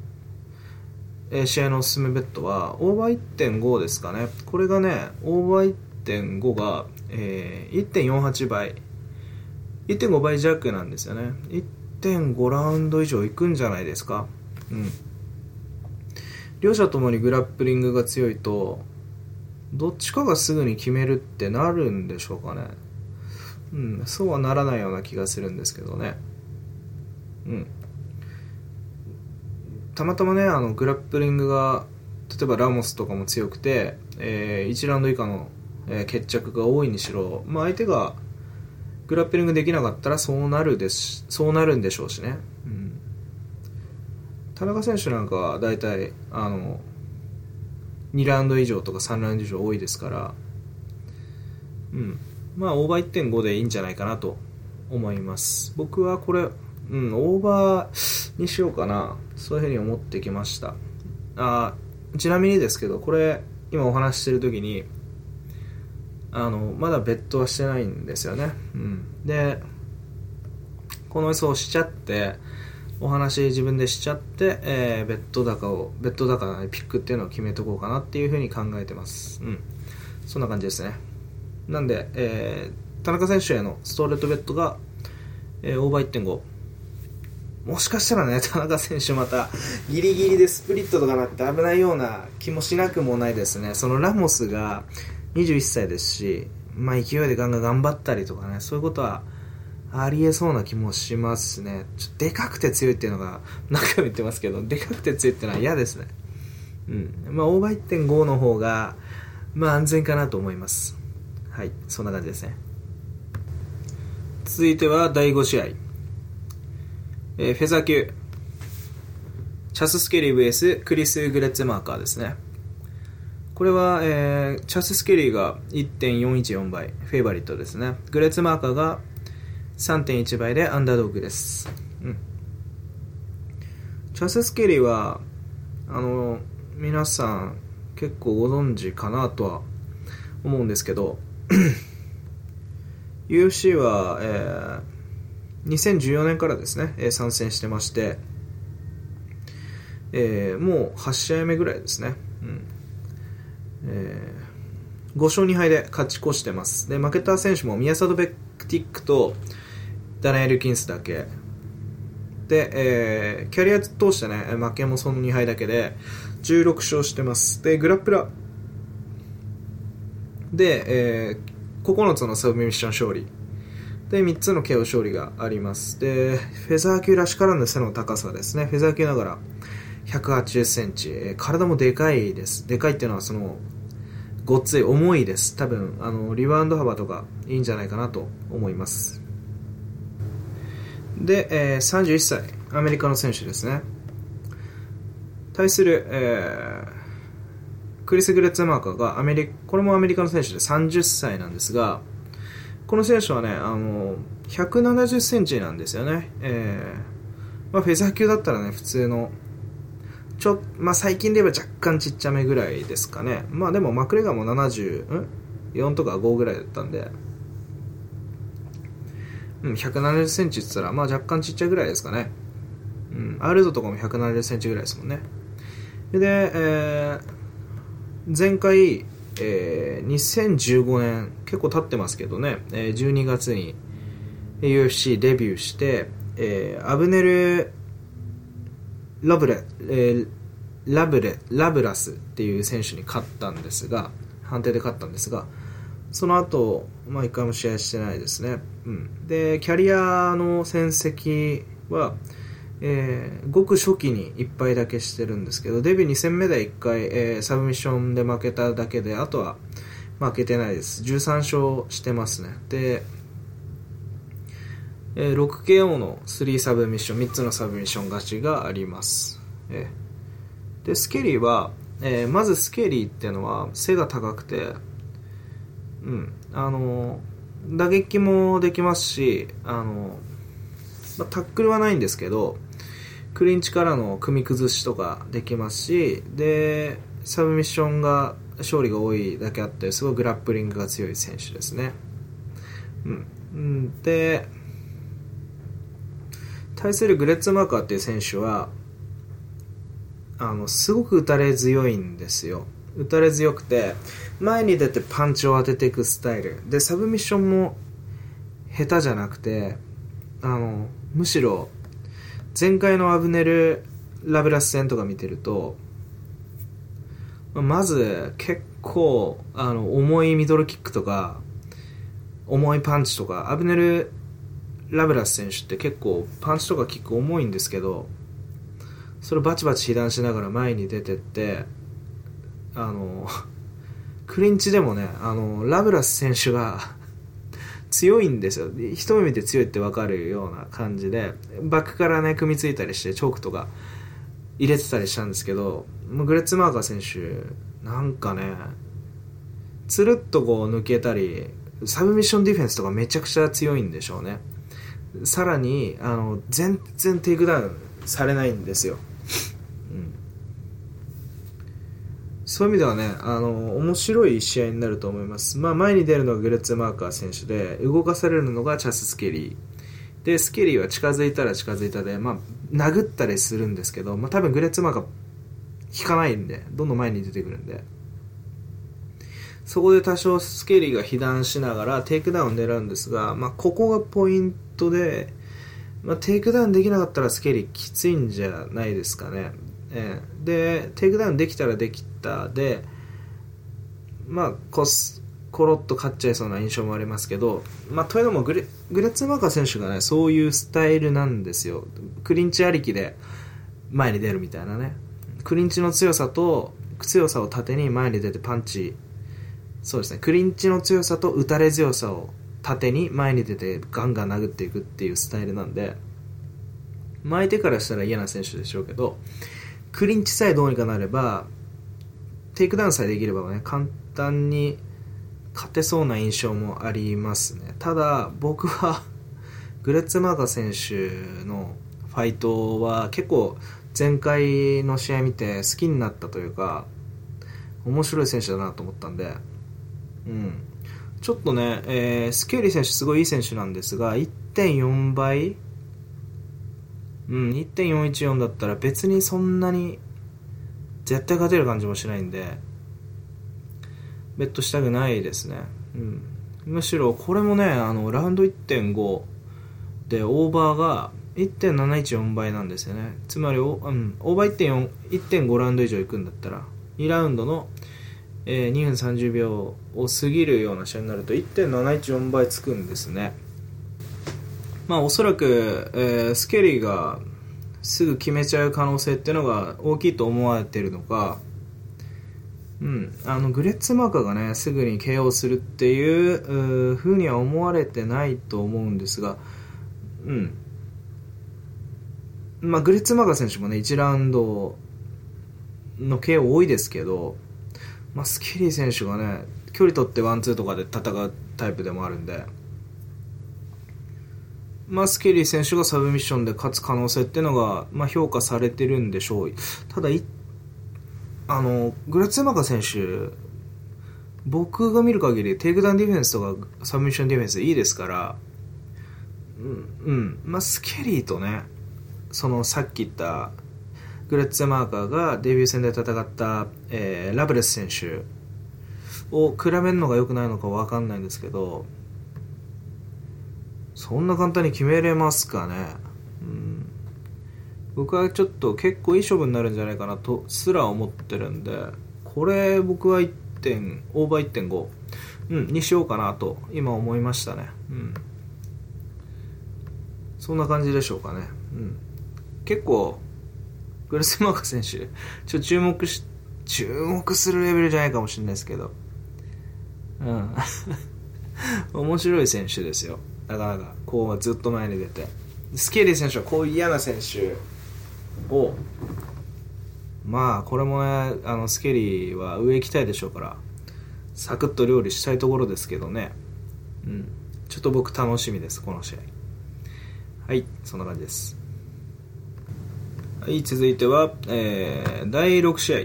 えー、試合のおすすめベッドはオーバー1.5ですかね。これがねオーバー1.5が、えー、1.48倍1.5倍弱なんですよね。1.5ラウンド以上いくんじゃないですか。うん。両者ともにグラップリングが強いとどっちかがすぐに決めるってなるんでしょうかね。うんそうはならないような気がするんですけどね。うん。たまたまねあのグラップリングが例えばラモスとかも強くて、えー、1ラウンド以下の、えー、決着が多いにしろ、まあ、相手がグラップリングできなかったらそうなるですそうなるんでしょうしね、うん、田中選手なんかは大体あの2ラウンド以上とか3ラウンド以上多いですから。うん。まあオーバー1.5でいいんじゃないかなと思います。僕はこれうんオーバーにしようかな。そういうふうに思ってきました。あちなみにですけどこれ今お話ししてる時にあのまだベッドはしてないんですよね、うん、でこの予想しちゃってお話自分でしちゃって、えー、ベッド高をベッド高のピックっていうのを決めとこうかなっていうふうに考えてます。うん。そんな感じですね。なんで、えー、田中選手へのストレートベッドが、えー、オーバー1.5もしかしたらね、田中選手またギリギリでスプリットとかなって危ないような気もしなくもないですね。そのラモスが21歳ですし、まあ、勢いでガンガン頑張ったりとかね、そういうことはありえそうな気もしますね。ちょでかくて強いっていうのが、何回も言ってますけど、でかくて強いっていうのは嫌ですね。うん。まあ、オーバー1.5の方が、まあ、安全かなと思います。はい、そんな感じですね。続いては第5試合。えー、フェザー級。チャス・スケリー VS クリス・グレッツマーカーですね。これは、えー、チャス・スケリーが1.414倍、フェイバリットですね。グレッツマーカーが3.1倍でアンダードッグです。うん。チャス・スケリーは、あの、皆さん結構ご存知かなとは思うんですけど、UFC は、えー、2014年からですね、え参戦してまして、えー、もう8試合目ぐらいですね。うんえー、5勝2敗で勝ち越してます。で、負けた選手も宮里ベクティックとダナエル・キンスだけ。で、えー、キャリア通してね、負けもその2敗だけで、16勝してます。で、グラップラーで、えー、9つのサブミッション勝利。で、3つの KO 勝利があります。で、フェザー級らしからぬ背の高さですね。フェザー級ながら180センチ。体もでかいです。でかいっていうのはその、ごっつい重いです。多分、あの、リバウンド幅とかいいんじゃないかなと思います。で、えー、31歳、アメリカの選手ですね。対する、えー、クリス・グレッツマーカーがアメリこれもアメリカの選手で30歳なんですが、この選手はね、あの、170センチなんですよね。えー、まあ、フェザー級だったらね、普通の、ちょ、まあ、最近で言えば若干ちっちゃめぐらいですかね。まあ、でもマクレガーも70、ん ?4 とか5ぐらいだったんで、うん、170センチって言ったら、まあ若干ちっちゃいぐらいですかね。うん、アルドとかも170センチぐらいですもんね。で、えー、前回、えー、2015年、結構経ってますけどね、えー、12月に UFC デビューして、えー、アブネル・ラブレ、えー、ラブレ、ラブラスっていう選手に勝ったんですが、判定で勝ったんですが、その後、まあ一回も試合してないですね。うん。で、キャリアの戦績は、えー、ごく初期に1敗だけしてるんですけど、デビュー2戦目で1回、えー、サブミッションで負けただけで、あとは負けてないです。13勝してますね。で、えー、6KO の3サブミッション、3つのサブミッション勝ちがあります。えー、で、スケリーは、えー、まずスケリーっていうのは背が高くて、うん、あの、打撃もできますし、あの、まあ、タックルはないんですけど、クリンチからの組み崩しとかできますしでサブミッションが勝利が多いだけあってすごいグラップリングが強い選手ですね、うん、で対するグレッツマーカーっていう選手はあのすごく打たれ強いんですよ。打たれ強くて前に出てパンチを当てていくスタイル。でサブミッションも下手じゃなくてあのむしろ前回のアブネル・ラブラス戦とか見てると、まず結構あの重いミドルキックとか重いパンチとかアブネル・ラブラス選手って結構パンチとかキック重いんですけどそれバチバチ被弾しながら前に出てってあのクリンチでもねあのラブラス選手が強いんですよ。一目見て強いって分かるような感じでバックからね組みついたりしてチョークとか入れてたりしたんですけどグレッツマーカー選手なんかねつるっとこう抜けたりサブミッションディフェンスとかめちゃくちゃ強いんでしょうね。さらにあの全然テイクダウンされないんですよ。そういう意味ではね、あの、面白い試合になると思います。まあ、前に出るのがグレッツ・マーカー選手で、動かされるのがチャス・スケリー。で、スケリーは近づいたら近づいたで、まあ、殴ったりするんですけど、まあ、多分グレッツ・マーカー引かないんで、どんどん前に出てくるんで。そこで多少スケリーが被弾しながらテイクダウンを狙うんですが、まあ、ここがポイントで、まあ、テイクダウンできなかったらスケリーきついんじゃないですかね。えー、でテイクダウンできたらできたでまあコスコロッと勝っちゃいそうな印象もありますけど、まあ、というのもグレグレッツマーカー選手がねそういうスタイルなんですよ。クリンチありきで前に出るみたいなね。クリンチの強さと強さを盾に前に出てパンチ。そうですね。クリンチの強さと打たれ強さを盾に前に出てガンガン殴っていくっていうスタイルなんで。相手からしたら嫌な選手でしょうけどクリンチさえどうにかなればテイクダウンさえできればね簡単に勝てそうな印象もありますね。ただ僕は グレッツマーカ選手のファイトは結構前回の試合見て好きになったというか面白い選手だなと思ったんでうん。ちょっとね、えー、スケーリー選手すごいいい選手なんですが1.4倍うん、1.414だったら別にそんなに絶対勝てる感じもしないんで、ベットしたくないですね。うん。むしろこれもね、あの、ラウンド1.5でオーバーが1.714倍なんですよね。つまりうん、オーバー1.4、1.5ラウンド以上いくんだったら、2ラウンドの、えー、2分30秒を過ぎるような試合になると1.714倍つくんですね。まあおそらく、えー、スケリーがすぐ決めちゃう可能性っていうのが大きいと思われてるのか、うん、あのグレッツマーカーがねすぐに KO するっていうふうには思われてないと思うんですが、うんまあ、グレッツマーカー選手もね1ラウンドの KO 多いですけど、まあ、スケリー選手がね距離取ってワンツーとかで戦うタイプでもあるんで。まあ、スケリー選手がサブミッションで勝つ可能性っていうのが、まあ、評価されてるんでしょう。ただ、あの、グラツェマカ選手、僕が見る限り、テイクダウンディフェンスとかサブミッションディフェンスいいですから、うん、うん。まあ、スケリーとね、そのさっき言った、グレッツェマーカーがデビュー戦で戦った、えー、ラブレス選手を比べるのが良くないのか分かんないんですけど、そんな簡単に決めれますかね、うん、僕はちょっと結構いい勝負になるんじゃないかなとすら思ってるんでこれ僕は1点オーバー1.5、うん、にしようかなと今思いましたね、うん、そんな感じでしょうかね、うん、結構グレスマーカ選手ちょ注目し注目するレベルじゃないかもしれないですけど。うん。面白い選手ですよ。なかなかこうずっと前に出て。スケーリー選手はこういう嫌な選手をまあこれもねあのスケーリーは上行きたいでしょうからサクッと料理したいところですけどね。うん。ちょっと僕楽しみですこの試合。はいそんな感じです。はい続いては、えー、第6試合。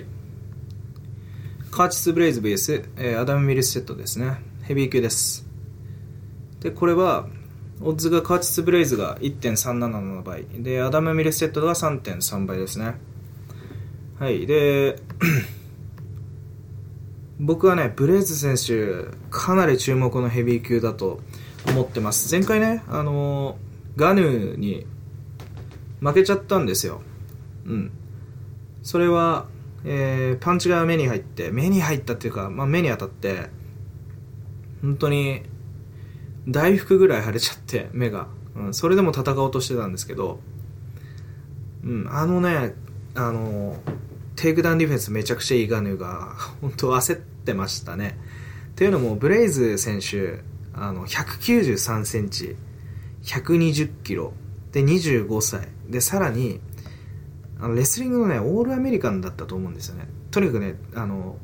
カーチス・ブレイズ VS、えー、アダム・ミルスセットですね。ヘビー級です。でこれはオッズがカーチス・ブレイズが1.377倍でアダム・ミルステッドが3.3倍ですね。はいで 僕はねブレイズ選手かなり注目のヘビー級だと思ってます。前回ねあのガヌーに負けちゃったんですよ。うん。それは、えー、パンチが目に入って目に入ったっていうか、まあ、目に当たって本当に大福ぐらい腫れちゃって目が、うん、それでも戦おうとしてたんですけど、うん、あのねあのテイクダウンディフェンスめちゃくちゃいいガヌーが本当焦ってましたね。っていうのもブレイズ選手あの193センチ120キロで25歳でさらにあのレスリングのねオールアメリカンだったと思うんですよね。とにかくねあの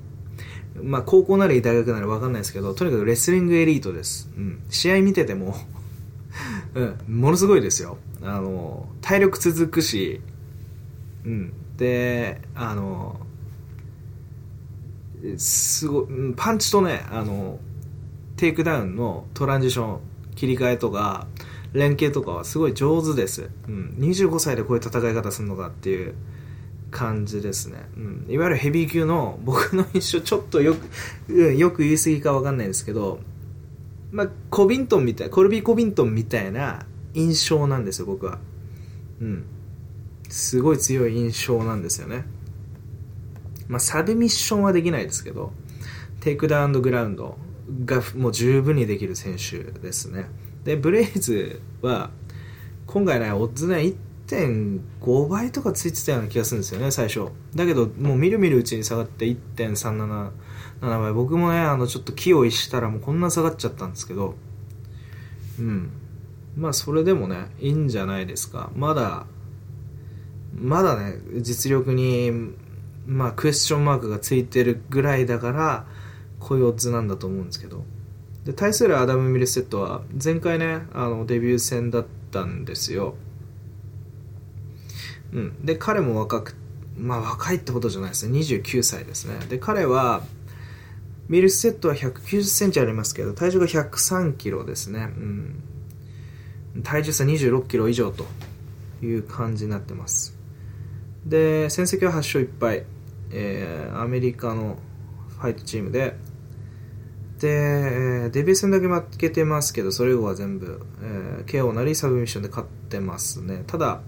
まあ、高校なり大学なり分かんないですけど、とにかくレスリングエリートです。うん。試合見てても うん、ものすごいですよ。あの、体力続くし、うん。で、あの、すごい、パンチとね、あの、テイクダウンのトランジション、切り替えとか、連携とかはすごい上手です。うん。25歳でこういう戦い方するのかっていう。感じですね、うん、いわゆるヘビー級の 僕の印象ちょっとよくよく言い過ぎか分かんないですけどまあコビントンみたいコルビー・コビントンみたいな印象なんですよ僕は。うん。すごい強い印象なんですよね。まあサブミッションはできないですけどテイクダウングラウンドがもう十分にできる選手ですね。でブレイズは今回ねオッズね1.5倍とかついてたような気がするんですよね最初。だけどもうみるみるうちに下がって1.377倍。僕もねあのちょっと気を逸したらもうこんな下がっちゃったんですけど。うん。まあそれでもねいいんじゃないですか。まだまだね実力にまあクエスチョンマークがついてるぐらいだからこういうオッズなんだと思うんですけど。で対するアダム・ミルセットは前回ねあのデビュー戦だったんですよ。うん、で彼も若くまあ若いってことじゃないですね。29歳ですね。で彼はミルスセットは1 9 0センチありますけど体重が103キロですね、うん、体重差26キロ以上という感じになってます。で戦績は8勝1敗、えー、アメリカのファイトチームで。でデビュー戦だけ負けてますけどそれ以後は全部、えー、KO なりサブミッションで勝ってますね。ただ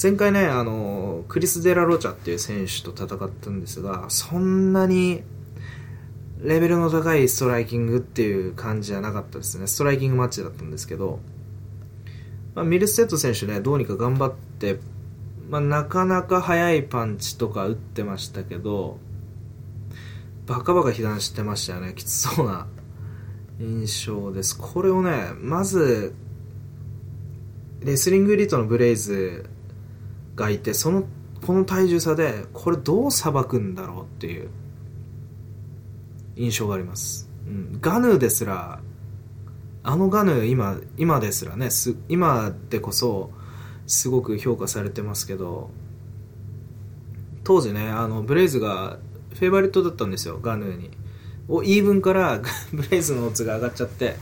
前回ね、あの、クリス・デラ・ロチャっていう選手と戦ったんですが、そんなにレベルの高いストライキングっていう感じじゃなかったですね。ストライキングマッチだったんですけど、まあ、ミルステッド選手ね、どうにか頑張って、まあ、なかなか速いパンチとか打ってましたけど、バカバカ被弾してましたよね。きつそうな印象です。これをね、まず、レスリングエリートのブレイズがいて、その、この体重差で、これどうさばくんだろうっていう印象があります。うん、ガヌーですら、あのガヌー今、今ですらね、す今でこそ、すごく評価されてますけど、当時ね、あの、ブレイズがフェイバリットだったんですよ、ガヌーに。お、イーブンから ブレイズのオッズが上がっちゃって、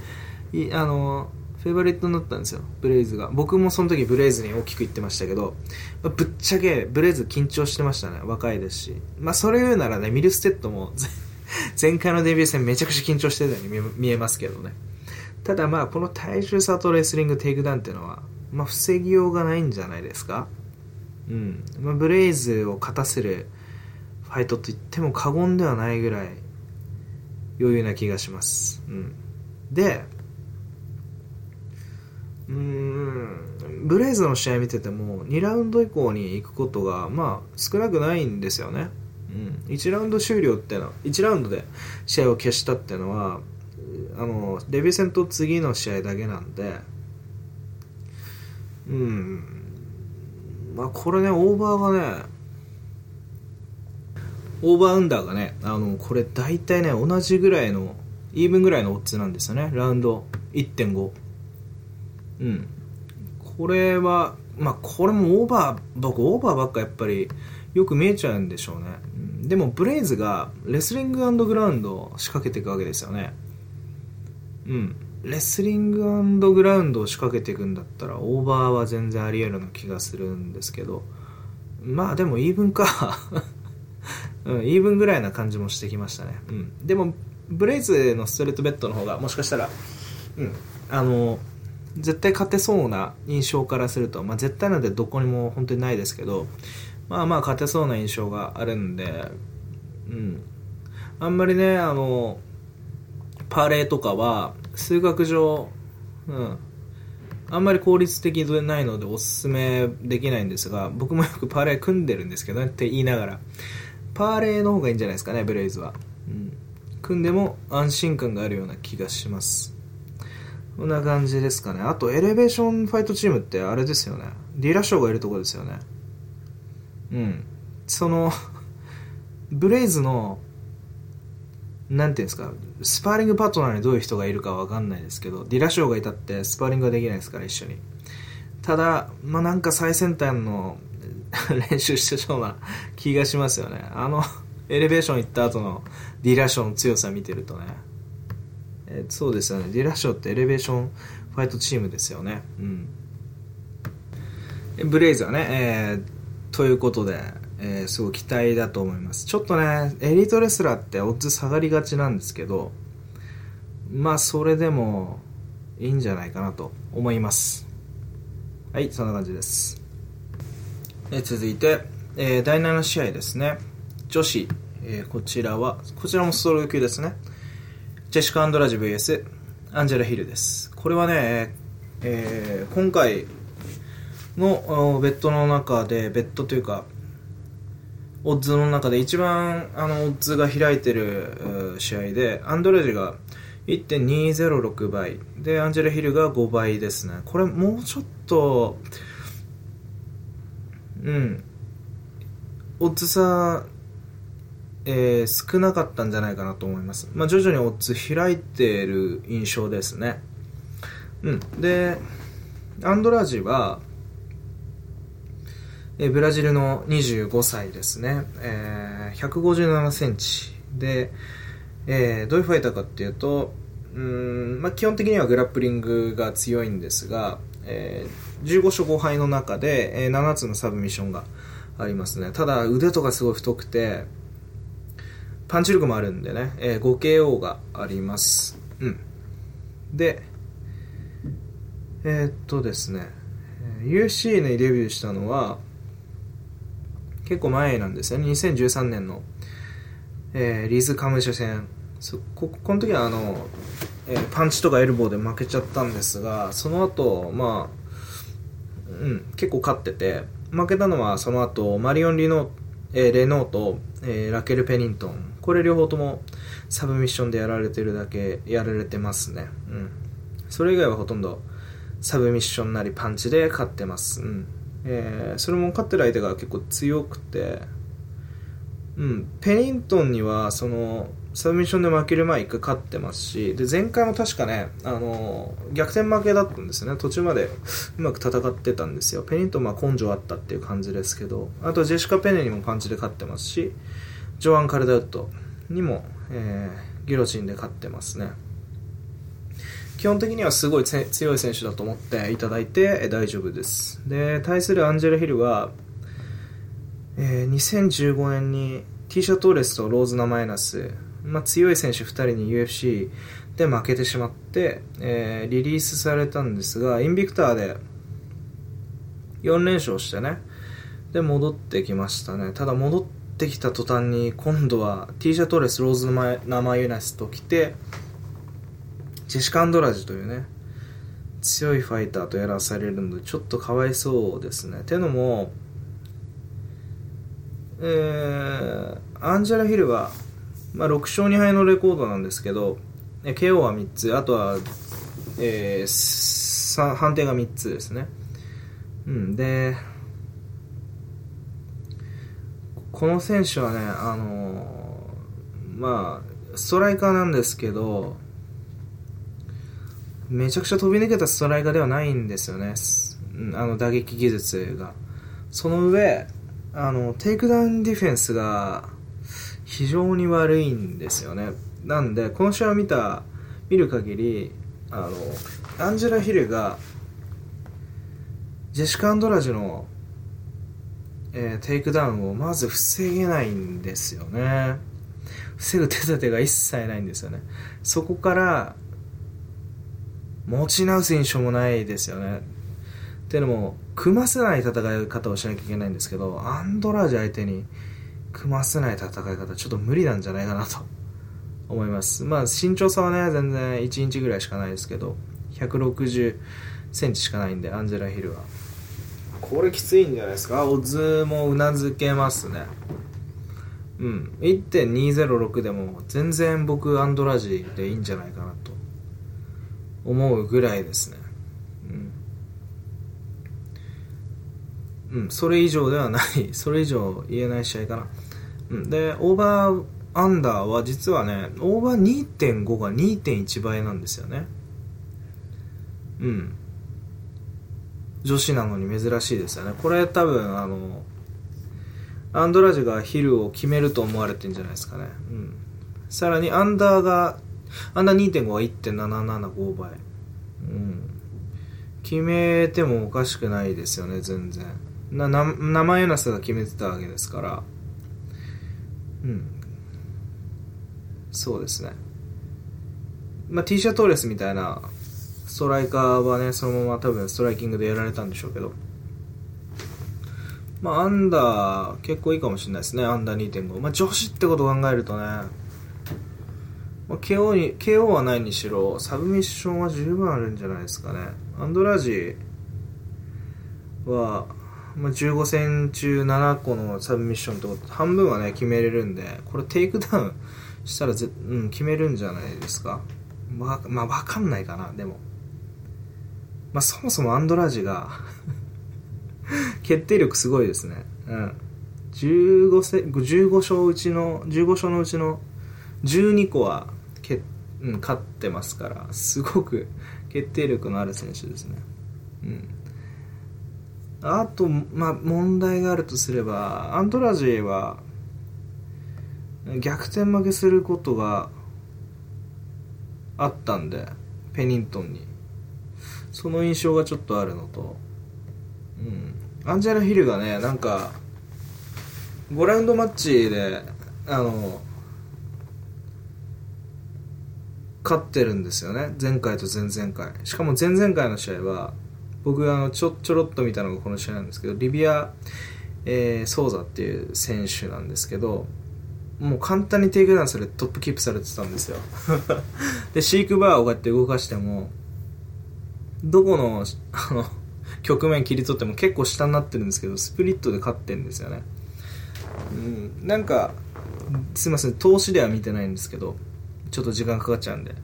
いあの、フェイバリットになったんですよ、ブレイズが。僕もその時ブレイズに大きく行ってましたけど、まあ、ぶっちゃけブレイズ緊張してましたね、若いですし。まあ、それ言うならね、ミルステッドも 前回のデビュー戦めちゃくちゃ緊張してたように見えますけどね。ただまあ、この体重差とレスリングテイクダウンっていうのは、まあ、防ぎようがないんじゃないですか。うん。まあ、ブレイズを勝たせるファイトと言っても過言ではないぐらい余裕な気がします。うん。で、うん、ブレイズの試合見てても、2ラウンド以降に行くことが、まあ、少なくないんですよね。うん。1ラウンド終了ってのは、1ラウンドで試合を消したっていうのは、あの、デビュー戦と次の試合だけなんで、うん。まあ、これね、オーバーがね、オーバーアンダーがね、あの、これ大体ね、同じぐらいの、イーブンぐらいのオッズなんですよね。ラウンド1.5。うん。これは、まあ、これもオーバー、僕オーバーばっかやっぱりよく見えちゃうんでしょうね。うん、でも、ブレイズがレスリンググラウンドを仕掛けていくわけですよね。うん。レスリンググラウンドを仕掛けていくんだったら、オーバーは全然あり得るような気がするんですけど、まあでもイーブンか うん、イーブンぐらいな感じもしてきましたね。うん。でも、ブレイズのストレートベッドの方が、もしかしたら、うん、あの、絶対勝てそうな印象からすると、まあ絶対なんてどこにも本当にないですけど、まあまあ勝てそうな印象があるんで、うん。あんまりね、あの、パーレーとかは、数学上、うん、あんまり効率的でないのでおすすめできないんですが、僕もよくパーレー組んでるんですけどねって言いながら、パーレーの方がいいんじゃないですかね、ブレイズは。うん。組んでも安心感があるような気がします。こんな感じですかね。あと、エレベーションファイトチームってあれですよね。ディラショーがいるとこですよね。うん。その ブレイズのなんていうんですか、スパーリングパートナーにどういう人がいるかわかんないですけど、ディラショーがいたってスパーリングができないですから、一緒に。ただ、まあ、なんか最先端の 練習してそうな 気がしますよね。あの、エレベーション行った後のディラショーの強さ見てるとね。えそうですよね。ディラショーってエレベーションファイトチームですよね。うん。ブレイズはね、えー、ということで、えー、すごい期待だと思います。ちょっとね、エリートレスラーってオッズ下がりがちなんですけど、まあそれでもいいんじゃないかなと思います。はい、そんな感じです。えー、続いて、えー、第7試合ですね。女子、えー、こちらは、こちらもストロー級ですね。ジェシカ・アンドラジ VS アンジェラ・ヒルです。これはね、えー、今回のベッドの中で、ベッドというか、オッズの中で一番あのオッズが開いてる試合でアンドレジが1.206倍。でアンジェラ・ヒルが5倍ですね。これもうちょっとうん。オッズ差、えー、少なかったんじゃないかなと思います、まあ、徐々にオッズ開いている印象ですね。うん。でアンドラージはえブラジルの25歳ですね、えー、157センチ。で、えー、どういうファイターかっていうとうん、まあ、基本的にはグラップリングが強いんですが、えー、15勝5敗の中で、えー、7つのサブミッションがありますね。ただ腕とかすごい太くてパンチ力もあるんでね、えー、5KO があります。うん。でえー、っとですね。UFC にデビューしたのは結構前なんですよね2013年の、えー、リズ・カムーシュ戦。そここの時はあの、えー、パンチとかエルボーで負けちゃったんですがその後まあうん、結構勝ってて負けたのはその後マリオン・リノー、えーレノーと、えーラケル・ペニントンこれ両方ともサブミッションでやられてるだけやられてますね、うん、それ以外はほとんどサブミッションなりパンチで勝ってます、うん。えーそれも勝ってる相手が結構強くてうん、ペニントンにはそのサブミッションで負ける前一回勝ってますしで前回も確かねあの逆転負けだったんですよね。途中までうまく戦ってたんですよ。ペニントンは根性あったっていう感じですけどあとジェシカ・ペネにもパンチで勝ってますしジョアン・カルダウットにも、えーギロチンで勝ってますね。基本的にはすごい強い選手だと思っていただいて大丈夫です。で対するアンジェラ・ヒルはえー2015年にティーシャ・トーレスとローズナ・マイナス、まあ、強い選手2人に UFC で負けてしまって、えーリリースされたんですがインビクターで4連勝してねで戻ってきましたね。ただ戻ってきた途端に今度はティーシャ・トレスローズナ・マイナスと来てジェシカ・アンドラジというね強いファイターとやらされるのでちょっとかわいそうですね。てのもえーアンジェラ・ヒルは、まあ、6勝2敗のレコードなんですけど KO は3つあとは、えー判定が3つですね。うんでこの選手はねあのーまあストライカーなんですけどめちゃくちゃ飛び抜けたストライカーではないんですよね。あの打撃技術が。その上あのテイクダウンディフェンスが非常に悪いんですよね。なんでこの試合を見た見る限りあのアンジェラ・ヒルがジェシカ・アンドラジの、えーテイクダウンをまず防げないんですよね。防ぐ手立てが一切ないんですよね。そこから持ち直す印象もないですよね。っていうのも組ませない戦い方をしなきゃいけないんですけどアンドラージ相手に組ませない戦い方ちょっと無理なんじゃないかなと。思います。まあ身長差はね全然1インチぐらいしかないですけど160センチしかないんでアンジェラ・ヒルは。これきついんじゃないですか？オッズもうなずけますね。うん。1.206でも全然僕アンドラージでいいんじゃないかなと思うぐらいですね。うん、うん、それ以上ではない。それ以上言えない試合かな、うん、でオーバーアンダーは実はねオーバー2.5が2.1倍なんですよね。うん。女子なのに珍しいですよね。これ多分あのアンドラジがヒルを決めると思われてるんじゃないですかね、うん、さらにアンダーがアンダー2.5は1.775倍、うん、決めてもおかしくないですよね全然。なな生エナスが決めてたわけですから。うん。そうですね。まあ T シャトーレスみたいなストライカーはねそのまま多分ストライキングでやられたんでしょうけど。まあアンダー結構いいかもしれないですね。アンダー2.5まあ女子ってことを考えるとね、まあ、KO, に KO はないにしろサブミッションは十分あるんじゃないですかね。アンドラジは、まあ、15戦中7個のサブミッションってこと半分はね決めれるんでこれテイクダウンしたらぜ、うん、決めるんじゃないですか。まあ、まあ、わかんないかなでも。まあそもそもアンドラージが決定力すごいですね。うん。15せ15勝うちの15勝のうちの12個はけ、うん、勝ってますからすごく決定力のある選手ですね。うん。あと、まあ、問題があるとすればアントラジは逆転負けすることがあったんでペニントンに。その印象がちょっとあるのと、うん、アンジェラ・ヒルがねなんか5ラウンドマッチであの勝ってるんですよね。前回と前々回。しかも前々回の試合は僕あのちょちょろっと見たのがこの試合なんですけどリビア、えーソーザっていう選手なんですけどもう簡単にテイクダウンされてトップキープされてたんですよ。でシークバーをこうやって動かしてもどこのあの局面切り取っても結構下になってるんですけどスプリットで勝ってるんですよね。うんなんかすいません通しでは見てないんですけどちょっと時間かかっちゃうんで。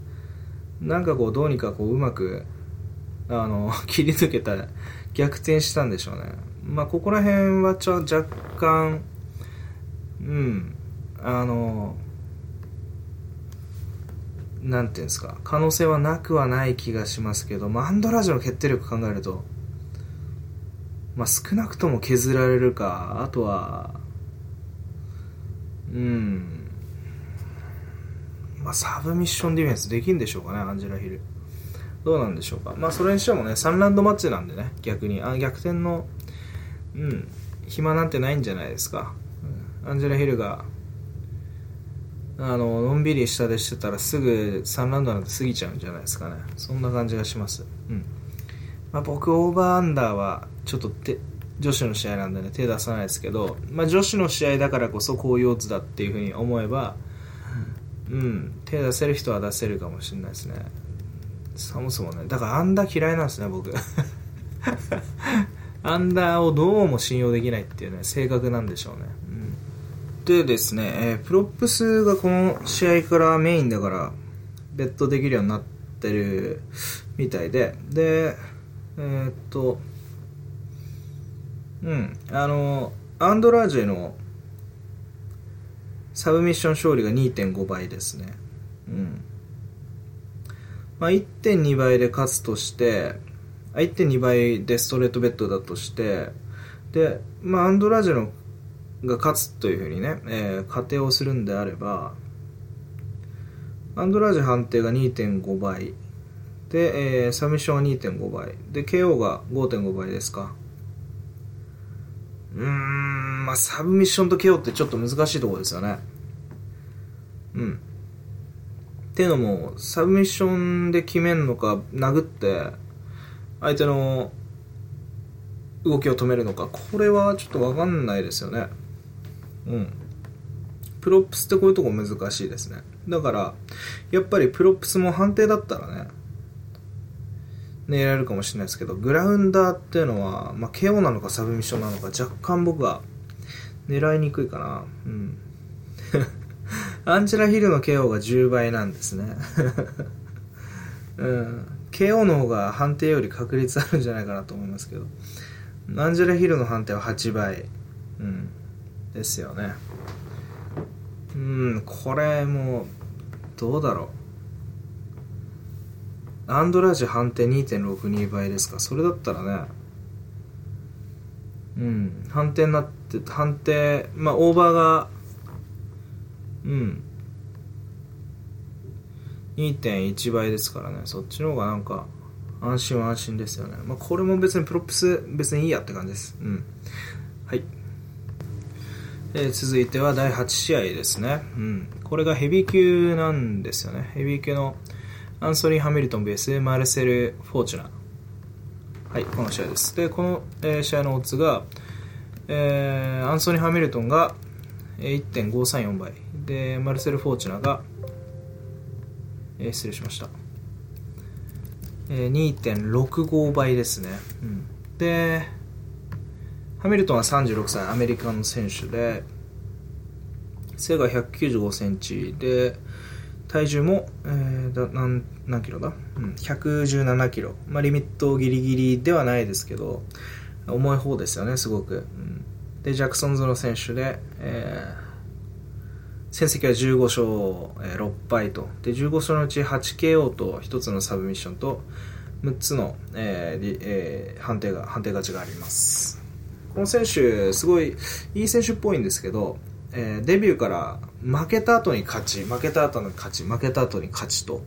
なんかこうどうにかこううまくあの 切り抜けた逆転したんでしょうね。まあここら辺はちょ若干うんあのなんていうんですか可能性はなくはない気がしますけど、まあ、アンドラージュの決定力考えると、まあ、少なくとも削られるかあとはうんまあ、サブミッションディフェンスできるんでしょうかねアンジェラ・ヒル。どうなんでしょうか。まあそれにしてもね3ラウンドマッチなんでね逆に。あ逆転のうん暇なんてないんじゃないですか、アンジェラ・ヒルがあののんびり下でしてたらすぐ3ラウンドなんて過ぎちゃうんじゃないですかね。そんな感じがします。うん。まあ、僕オーバーアンダーはちょっとて女子の試合なんでね手出さないですけど、まあ、女子の試合だからこそこういうオッズだっていうふうに思えばうん手出せる人は出せるかもしれないですね。そもそもねだからアンダー嫌いなんですね僕。アンダーをどうも信用できないっていうね性格なんでしょうね、でですね、えー、プロップスがこの試合からメインだからベットできるようになってるみたいででえー、っとうんあのアンドラージェのサブミッション勝利が2.5倍ですね。うん。まあ、1.2倍で勝つとして1.2倍でストレートベッドだとしてで、まあ、アンドラージェのが勝つというふうにね、えー、仮定をするんであればアンドラージ判定が2.5倍。で、えー、サミッションが2.5倍。で KO が5.5倍ですか。うーんまあサブミッションと KO ってちょっと難しいところですよね。うん。っていうのもサブミッションで決めるのか殴って相手の動きを止めるのかこれはちょっと分かんないですよね。うんプロップスってこういうとこ難しいですねだからやっぱりプロップスも判定だったらね狙えるかもしれないですけどグラウンダーっていうのは、まあ、KO なのかサブミッションなのか若干僕は狙いにくいかなうん アンジェラ・ヒルの KO が10倍なんですね。うん。KO の方が判定より確率あるんじゃないかなと思いますけど。アンジェラ・ヒルの判定は8倍。うん。ですよね。うん、これもう、どうだろう。アンドラージ判定2.62倍ですか。それだったらね、うん、判定になって、判定、まあ、オーバーが、うん。2.1倍ですからね。そっちの方がなんか安心は安心ですよね。まあこれも別にプロップス別にいいやって感じです。うん。はい。え、続いては第8試合ですね、うん、これがヘビー級なんですよね。ヘビー級のアンソニー・ハミルトン vs マルセル・フォーチュナはいこの試合です。でこの、え、試合のオッズが、えー、アンソニー・ハミルトンが1.534倍。でマルセル・フォーチュナが、えー、失礼しました、えー、2.65倍ですね、うん、でハミルトンは36歳アメリカの選手で背が1 9 5センチで体重も、えー、だ何何キロだ、うん、117キロ、まあ、リミットギリギリではないですけど重い方ですよねすごく、うん。でジャクソンズの選手で、えー、戦績は15勝、えー、6敗と。で15勝のうち 8KO と1つのサブミッションと6つの、えーえー、判定が判定勝ちがあります。この選手すごいいい選手っぽいんですけど、えー、デビューから負けた後に勝ち負けた後に勝ち負けた後に勝ちと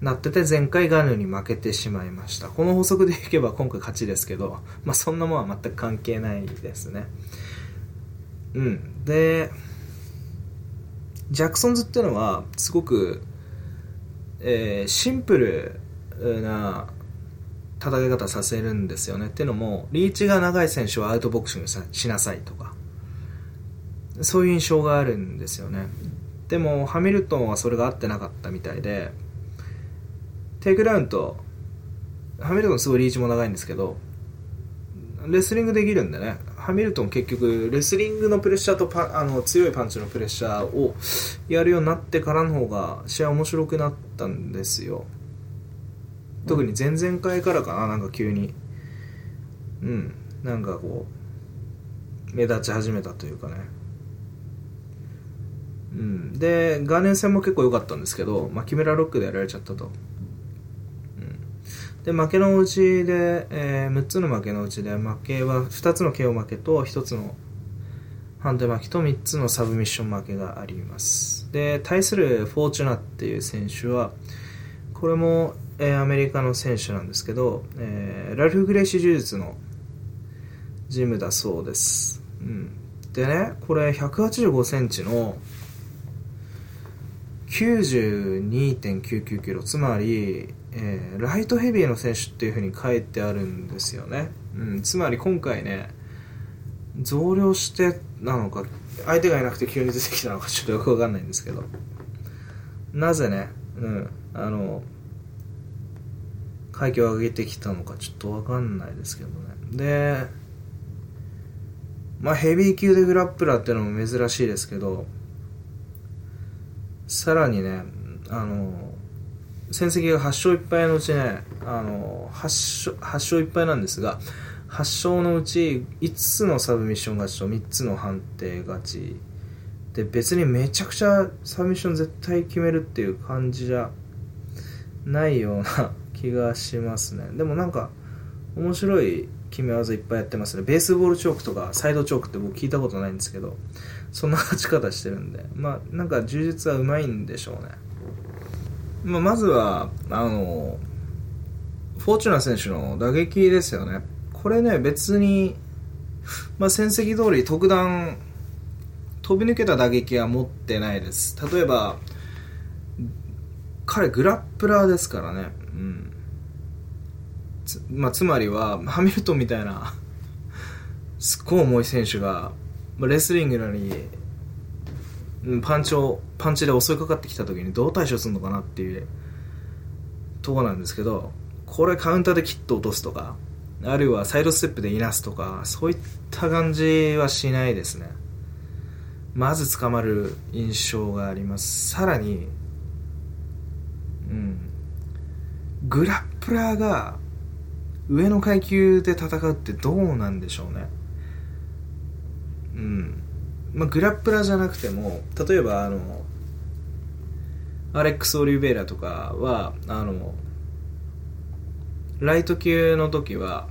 なってて前回ガヌに負けてしまいました。この法則でいけば今回勝ちですけど、まあ、そんなものは全く関係ないですね。うん。でジャクソンズっていうのはすごく、えー、シンプルな戦い方させるんですよね。っていうのもリーチが長い選手はアウトボクシングしなさいとか。そういう印象があるんですよね。でもハミルトンはそれが合ってなかったみたいでテイクダウンとハミルトンすごいリーチも長いんですけどレスリングできるんでね。ハミルトン結局レスリングのプレッシャーとパあの強いパンチのプレッシャーをやるようになってからの方が試合面白くなったんですよ。特に前々回からかななんか急に。うん。なんかこう目立ち始めたというかね。うん。でガーネン戦も結構良かったんですけど、まあ、キメラロックでやられちゃったと。うん。で負けのうちで、えー、6つの負けのうちで負けは2つの KO 負けと1つの判定負けと3つのサブミッション負けがあります。で対するフォーチュナっていう選手はこれも、えー、アメリカの選手なんですけど、えー、ラルフ・グレイシー柔術のジムだそうです、うん、でねこれ185センチの92.99キロつまりえー、ライトヘビーの選手っていうふうに書いてあるんですよね、うん、つまり今回ね増量してなのか相手がいなくて急に出てきたのかちょっとよくわかんないんですけど。なぜね、うん、あの階級を上げてきたのかちょっとわかんないですけどねでまあヘビー級でグラップラーっていうのも珍しいですけどさらにねあの戦績が8勝1敗のうちね、あの、8勝、8勝1敗なんですが、8勝のうち5つのサブミッション勝ちと3つの判定勝ち。で、別にめちゃくちゃサブミッション絶対決めるっていう感じじゃないような気がしますね。でもなんか、面白い決め技いっぱいやってますね。ベースボールチョークとかサイドチョークって僕聞いたことないんですけど、そんな勝ち方してるんで、まあなんか充実はうまいんでしょうね。まあ、まずは、あの、フォーチュナー選手の打撃ですよね。これね、別に、まあ、戦績通り特段飛び抜けた打撃は持ってないです。例えば、彼グラップラーですからね。うん。つ,、まあ、つまりは、ハミルトンみたいなすっごい重い選手が、まあ、レスリングなのにパンチをパンチで襲いかかってきた時にどう対処するのかなっていうとこなんですけどこれカウンターでキット落とすとかあるいはサイドステップでいなすとかそういった感じはしないですね。まず捕まる印象があります。さらにうんグラップラーが上の階級で戦うってどうなんでしょうね。うん。まあ、グラップラーじゃなくても例えばあのアレックス・オリベイラとかはあのライト級の時は、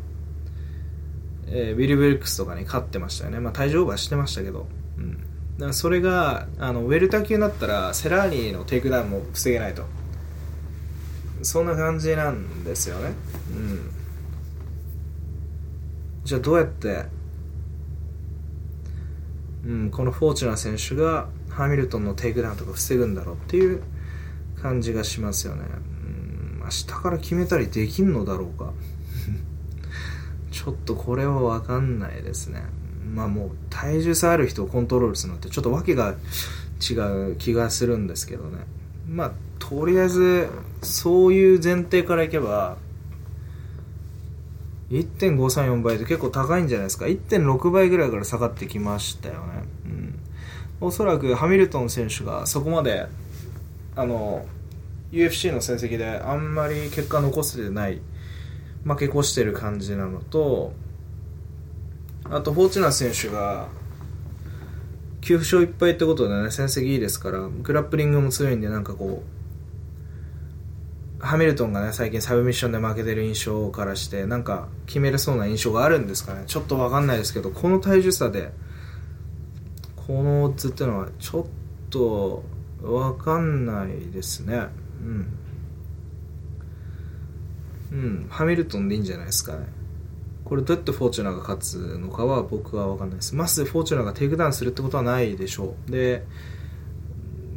えー、ウィル・ブルックスとかに勝ってましたよね、まあ、体重オーバーしてましたけど、うん、だからそれがあのウェルター級になったらセローニのテイクダウンも防げないと。そんな感じなんですよね、うん、じゃあどうやってうん、このフォーチュナー選手がハミルトンのテイクダウンとか防ぐんだろうっていう感じがしますよね、うん、下から決めたりできんのだろうか。ちょっとこれは分かんないですね。まあもう体重差ある人をコントロールするのってちょっと訳が違う気がするんですけどね。まあとりあえずそういう前提からいけば1.534倍って結構高いんじゃないですか。1.6倍ぐらいから下がってきましたよね、うん、おそらくハミルトン選手がそこまであの UFC の戦績であんまり結果残せてない負け越してる感じなのとあとフォーチュナー選手が9勝1敗ってことでね戦績いいですからグラップリングも強いんでなんかこうハミルトンがね最近サブミッションで負けてる印象からしてなんか決めれそうな印象があるんですかね。ちょっと分かんないですけどこの体重差で。このオッズっていうのはちょっと分かんないですね。うん。うん。ハミルトンでいいんじゃないですかね。これどうやってフォーチュナーが勝つのかは僕は分かんないです。まずフォーチュナーがテイクダウンするってことはないでしょう。で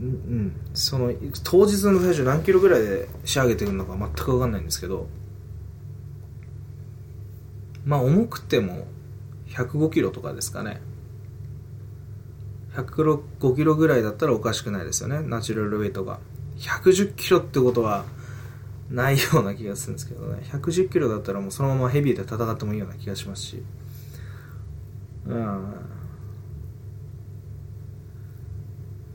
うん、その当日の体重何キロぐらいで仕上げてるのか全く分かんないんですけどまあ重くても105キロとかですかね。105キロぐらいだったらおかしくないですよね。ナチュラルウェイトが。110キロってことはないような気がするんですけどね。110キロだったらもうそのままヘビーで戦ってもいいような気がしますし。うん。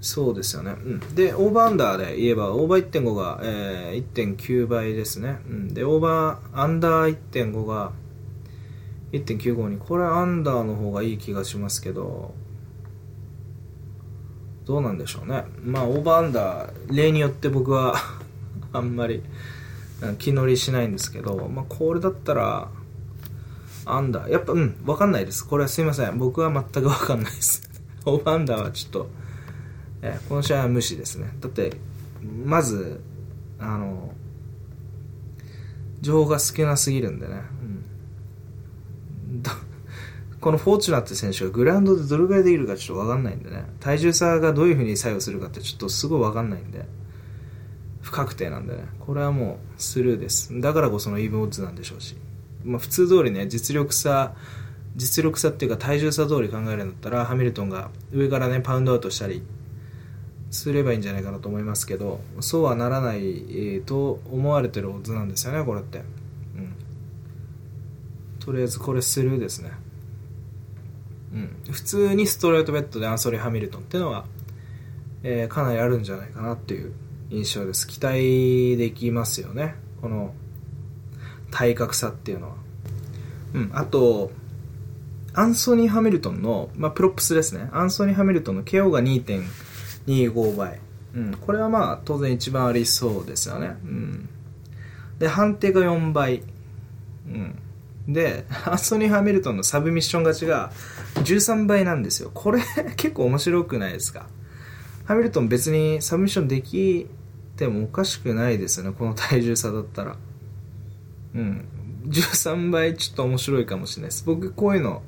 そうですよね、うん、でオーバーアンダーで言えばオーバー1.5が、えー、1.9倍ですね、うん、でオーバーアンダー1.5が1.95にこれアンダーの方がいい気がしますけどどうなんでしょうね。まあオーバーアンダー例によって僕は あんまり気乗りしないんですけど、まあ、これだったらアンダー。やっぱうん。分かんないです。これはすいません。僕は全く分かんないです。オーバーアンダーはちょっと、えー、この試合は無視ですね。だってまずあの情報が少なすぎるんでね、うん、このフォーチュナって選手がグラウンドでどれぐらいできるかちょっと分かんないんでね。体重差がどういうふうに作用するかってちょっとすごい分かんないんで。不確定なんでね。これはもうスルーです。だからこそのイーブンオッズなんでしょうし、まあ、普通通りね実力差実力差っていうか体重差通り考えるんだったらハミルトンが上からねパウンドアウトしたりすればいいんじゃないかなと思いますけどそうはならない、と思われてるオッズなんですよねこれって、うん、とりあえずこれスルーですね。うん、普通にストレートベッドでアンソリー・ハミルトンっていうのは、えー、かなりあるんじゃないかなっていう印象です。期待できますよね。この体格差っていうのは。うん。あとアンソニー・ハミルトンの、まあ、プロップスですね。アンソニー・ハミルトンの KO が2 2.25倍、うん、これはまあ当然一番ありそうですよね、うん、で判定が4倍、うん、でアン ソニー・ハミルトンのサブミッション勝ちが13倍なんですよ。これ 結構面白くないですか？ハミルトン別にサブミッションできてもおかしくないですよね。この体重差だったら。うん。13倍ちょっと面白いかもしれないです。僕こういうの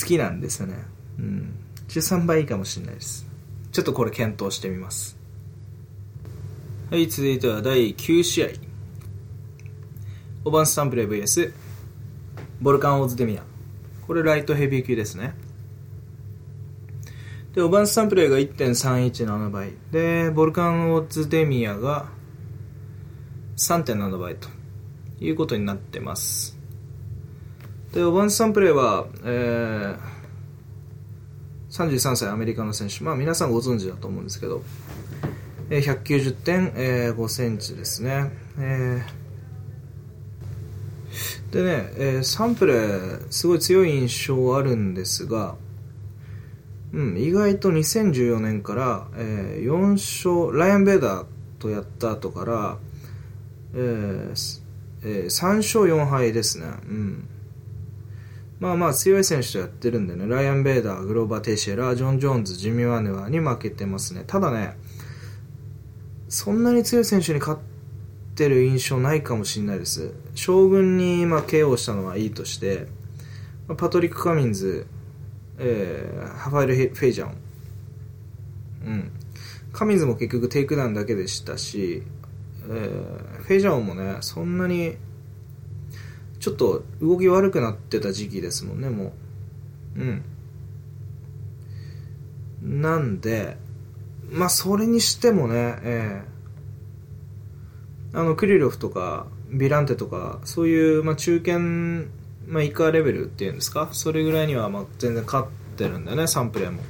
好きなんですよね。うん。13倍いいかもしれないですちょっとこれ検討してみますはい続いては第9試合オバンスタンプレ VS ボルカン・オーズデミアこれライトヘビー級ですねで、オバンスサンプレーが1.317倍。で、ボルカンオーズデミアが3.7倍ということになってます。で、オバンスサンプレーは、えー、33歳アメリカの選手。まあ皆さんご存知だと思うんですけど、えー、190.5センチですね。えー、でね、えー、サンプレすごい強い印象あるんですが、うん、意外と2014年から、えー、4勝ライアン・ベーダーとやった後から、えーえー、3勝4敗ですね、うん、まあまあ強い選手とやってるんでね。ライアン・ベーダーグローバー・テイシェラジョン・ジョーンズジミー・ワネワに負けてますね。ただねそんなに強い選手に勝ってる印象ないかもしれないです。ショーグンに、まあ、KO したのはいいとしてパトリック・カミンズえー、ハファエル・フェイジャン、うん、カミンズも結局テイクダウンだけでしたし、えー、フェイジャンもねそんなにちょっと動き悪くなってた時期ですもんねもう。うん。なんでまあそれにしてもねえー、あのクリロフとかビランテとかそういう、まあ、中堅まあ、イカレベルっていうんですか？それぐらいにはまあ全然勝ってるんだよねサンプレーも。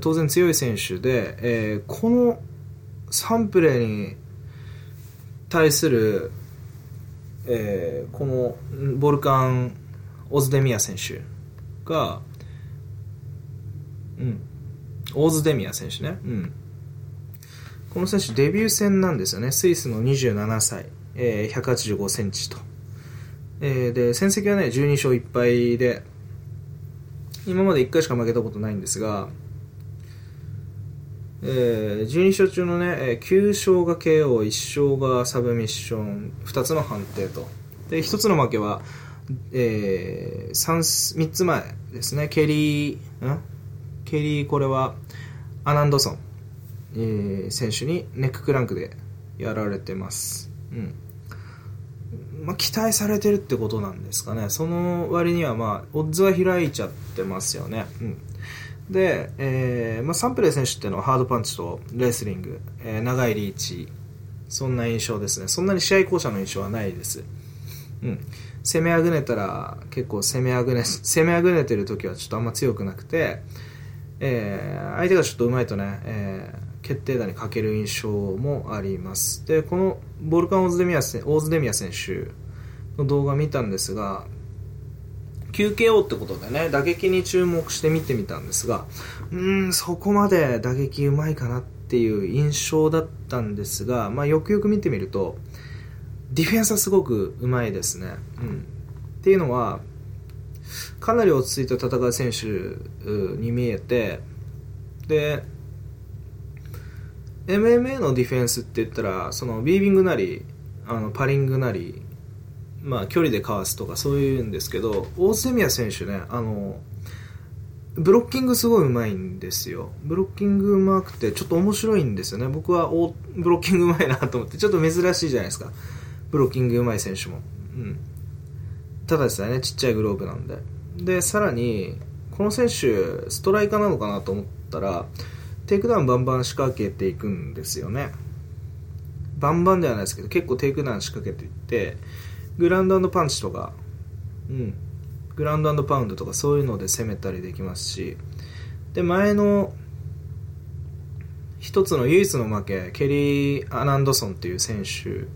当然強い選手で、えー、このサンプレーに対する、えー、このボルカン・オズデミア選手が、うん、オズデミア選手ね、うん、この選手デビュー戦なんですよね。スイスの27歳、えー、185センチと。えー、で戦績はね12勝1敗で今まで1回しか負けたことないんですが、えー、12勝中のね9勝が KO1 勝がサブミッション2つの判定とで1つの負けは、えー、3, 3つ前ですねケリーん？ケリーこれはアナンドソン、えー、選手にネッククランクでやられてますうんまあ、期待されてるってことなんですかね。その割には、まあ、オッズは開いちゃってますよね。うん。で、えー、まあ、サンプレー選手っていうのはハードパンチとレスリング、えー、長いリーチ、そんな印象ですね。そんなに試合巧者の印象はないです。うん。攻めあぐねたら結構攻めあぐね攻めあぐねてる時はちょっとあんま強くなくて、えー、相手がちょっとうまいとね、えー、決定打に欠ける印象もありますでこのボルカン・オーズデミアオーズデミア選手の動画見たんですが QKO ってことでね打撃に注目して見てみたんですがうーんそこまで打撃うまいかなっていう印象だったんですが、まあ、よくよく見てみるとディフェンスはすごくうまいですね、うん、っていうのはかなり落ち着いて戦う選手に見えてで MMA のディフェンスって言ったらそのビービングなりあのパリングなりまあ、距離でかわすとかそういうんですけど大津宮選手ねあのブロッキングすごいうまいんですよ。ブロッキングうまくてちょっと面白いんですよね。僕はおブロッキングうまいなと思ってちょっと珍しいじゃないですか。ブロッキングうまい選手も、うん、ただですねちっちゃいグローブなんで。でさらにこの選手ストライカーなのかなと思ったらテイクダウンバンバン仕掛けていくんですよね。バンバンではないですけど結構テイクダウン仕掛けていってグランドパンチとか、うん、グラウンドパウンドとかそういうので攻めたりできますし、で、前の一つの唯一の負け、ケリー・アナンドソンっていう選手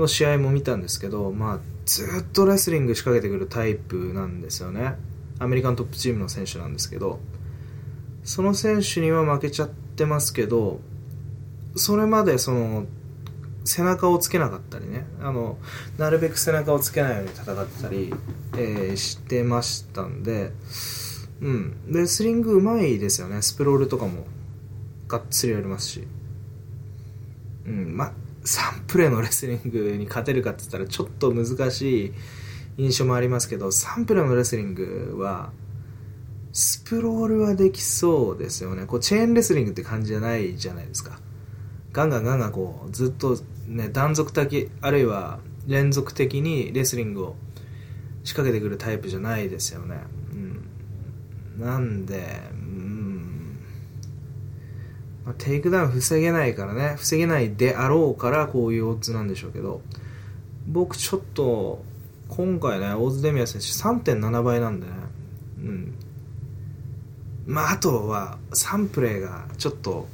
の試合も見たんですけど、まあ、ずっとレスリング仕掛けてくるタイプなんですよね。アメリカントップチームの選手なんですけど、その選手には負けちゃってますけど、それまでその背中をつけなかったりね。あのなるべく背中をつけないように戦ってたり、えー、してましたんで、うん、レスリングうまいですよね。スプロールとかもがっつりやりますし、うん。まあ、3プレーのレスリングに勝てるかって言ったらちょっと難しい印象もありますけど3プレーのレスリングはスプロールはできそうですよね。こうチェーンレスリングって感じじゃないじゃないですか。ガンガンガンガンこうずっとね断続的あるいは連続的にレスリングを仕掛けてくるタイプじゃないですよね、うん、なんで、うん。まあ、テイクダウン防げないからね。防げないであろうからこういうオッズなんでしょうけど。僕ちょっと今回ねオーズデミア選手3.7倍なんでね。うん。まああとはサンプレーがちょっと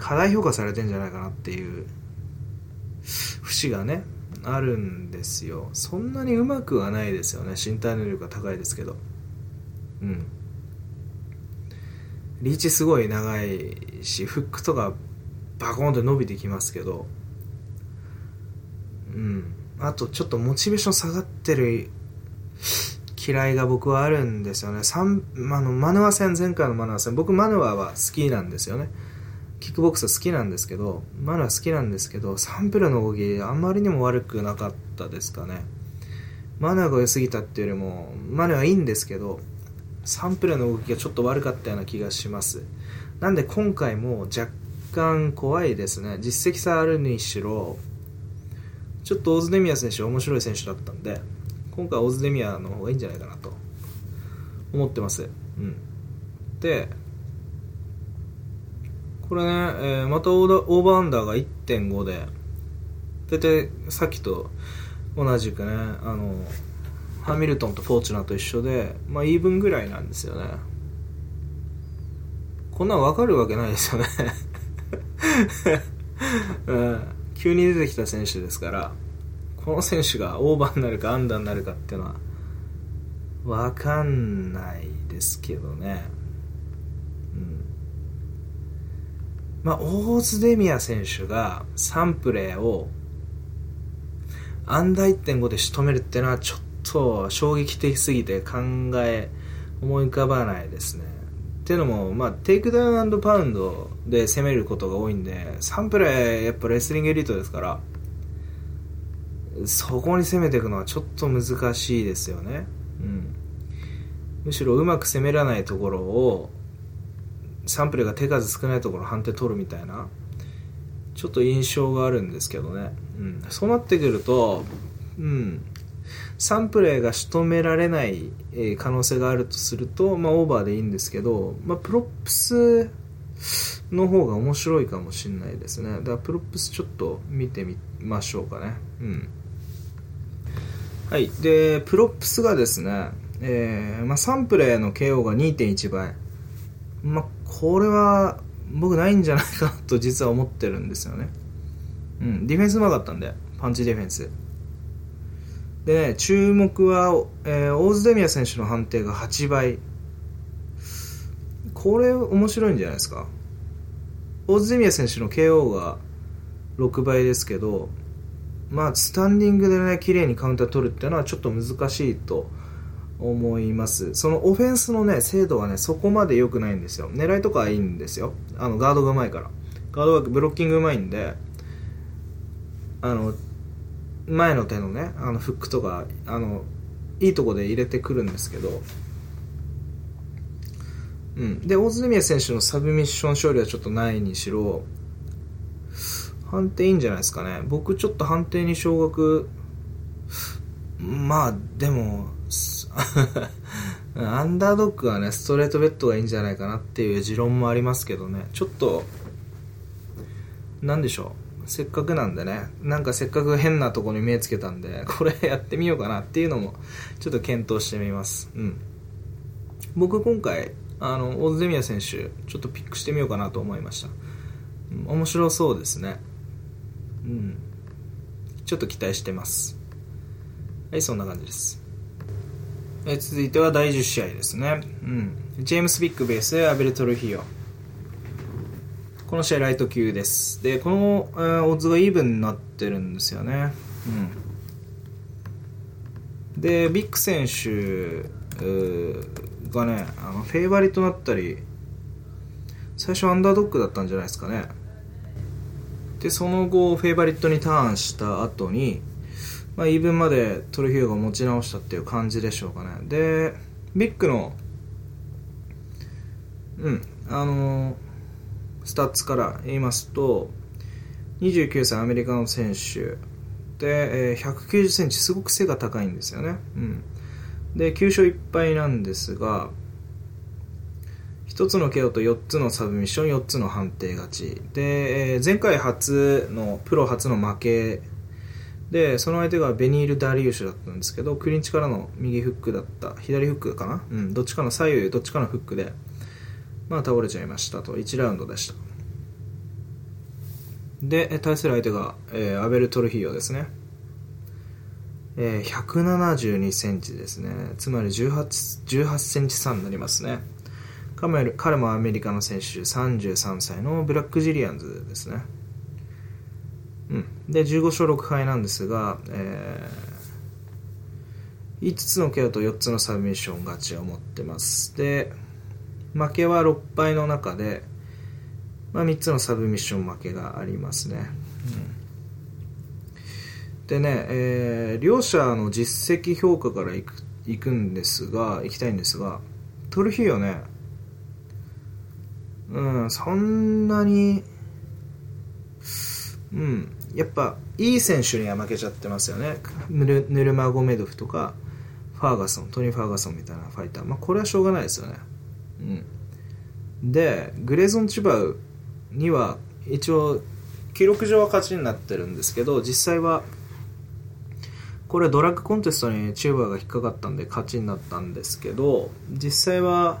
過大評価されてんじゃないかなっていう節がねあるんですよ。そんなにうまくはないですよね。身体能力が高いですけど。うん。リーチすごい長いしフックとかバコンって伸びてきますけど。うん。あとちょっとモチベーション下がってる嫌いが僕はあるんですよね。あのマヌア戦、前回のマヌア戦、僕マヌアは好きなんですよね。キックボクス好きなんですけど、マナ好きなんですけど、サンプルの動きあんまりにも悪くなかったですかね。マナーが良すぎたっていうよりも、マナーはいいんですけど、サンプルの動きがちょっと悪かったような気がします。なんで今回も若干怖いですね。実績差あるにしろ、ちょっとオズデミア選手面白い選手だったんで、今回オズデミアの方がいいんじゃないかなと思ってます。うん。で、これね、えー、またオーバーアンダーが1.5で、大体さっきと同じくね、あの、ハミルトンとフォーチュナと一緒で、まあ、イーブンぐらいなんですよね。こんなん分かるわけないですよね うん。急に出てきた選手ですから、この選手がオーバーになるかアンダーになるかっていうのは、分かんないですけどね。まあ、オーズデミア選手がサンプレーをアンダー1.5で仕留めるってのはちょっと衝撃的すぎて考え思い浮かばないですね。っていうのも、まあ、テイクダウンパウンドで攻めることが多いんでサンプレーやっぱレスリングエリートですからそこに攻めていくのはちょっと難しいですよね。うん、むしろうまく攻めらないところをサンプレーが手数少ないところ判定取るみたいなちょっと印象があるんですけどね、うん、そうなってくると、うん、サンプレーが仕留められない可能性があるとすると、まあ、オーバーでいいんですけど、まあ、プロップスの方が面白いかもしれないですね。だからプロップスちょっと見てみましょうかね。うん。はい。で、プロップスがですね、えー、まあ、サンプレーの KO が2.1倍。まあ、これは、僕ないんじゃないかと実は思ってるんですよね。うん、ディフェンスうまかったんで、パンチディフェンス。でね、注目は、えー、オーズデミア選手の判定が8倍。これ面白いんじゃないですか。オーズデミア選手の KO が6倍ですけど、まあ、スタンディングでね、綺麗にカウンター取るっていうのはちょっと難しいと思います。そのオフェンスのね、精度はね、そこまで良くないんですよ。狙いとかはいいんですよ。あの、ガードが上手いから。ガードがブロッキング上手いんで、あの、前の手のね、あの、フックとか、あの、いいとこで入れてくるんですけど、うん。で、大津宮選手のサブミッション勝利はちょっとないにしろ、判定いいんじゃないですかね。僕ちょっと判定に少額、まあ、でも、アンダードッグはね、ストレートベッドがいいんじゃないかなっていう持論もありますけどね、ちょっと、なんでしょう。せっかくなんでね、なんかせっかく変なとこに目つけたんで、これやってみようかなっていうのも、ちょっと検討してみます。うん。僕今回、あの、オーズデミア選手、ちょっとピックしてみようかなと思いました。面白そうですね。うん。ちょっと期待してます。はい、そんな感じです。え続いては第10試合ですね。うん。ジェームス・ビッグベースアベルトルヒオ。この試合ライト級です。で、この、えー、オッズがイーブンになってるんですよね。うん。で、ビッグ選手がね、あのフェイバリとなったり、最初アンダードッグだったんじゃないですかね。でその後フェイバリットにターンした後に、まあ、イーブンまでトルヒューが持ち直したっていう感じでしょうかね。でビックのうんあのー、スタッツから言いますと29歳アメリカの選手。で、えー、190センチすごく背が高いんですよね、うん、で9勝1敗なんですが1つの KO と4つのサブミッション4つの判定勝ち。で、前回初のプロ初の負けでその相手がベニール・ダリウシュだったんですけどクリンチからの右フックだった左フックかな、うん、どっちかの左右どっちかのフックで、まあ、倒れちゃいましたと1ラウンドでしたで対する相手が、えー、アベル・トルヒーヨですねえー、172センチですね。つまり18、18センチ差になりますね。彼もアメリカの選手33歳のブラックジリアンズですね、うん、で15勝6敗なんですが、えー、5つのケアと4つのサブミッション勝ちを持ってます。で負けは6敗の中で、まあ、3つのサブミッション負けがありますね、うん、でね、えー、両者の実績評価からいくいくんですがいきたいんですがトルヒーヨねうん、そんなに、うん、やっぱいい選手には負けちゃってますよね。ヌルヌルマゴメドフとか、ファーガソン、トニー・ファーガソンみたいなファイター。まあ、これはしょうがないですよね。うん。で、グレーゾン・チバウには、一応、記録上は勝ちになってるんですけど、実際は、これドラッグコンテストにチューバーが引っかかったんで勝ちになったんですけど、実際は、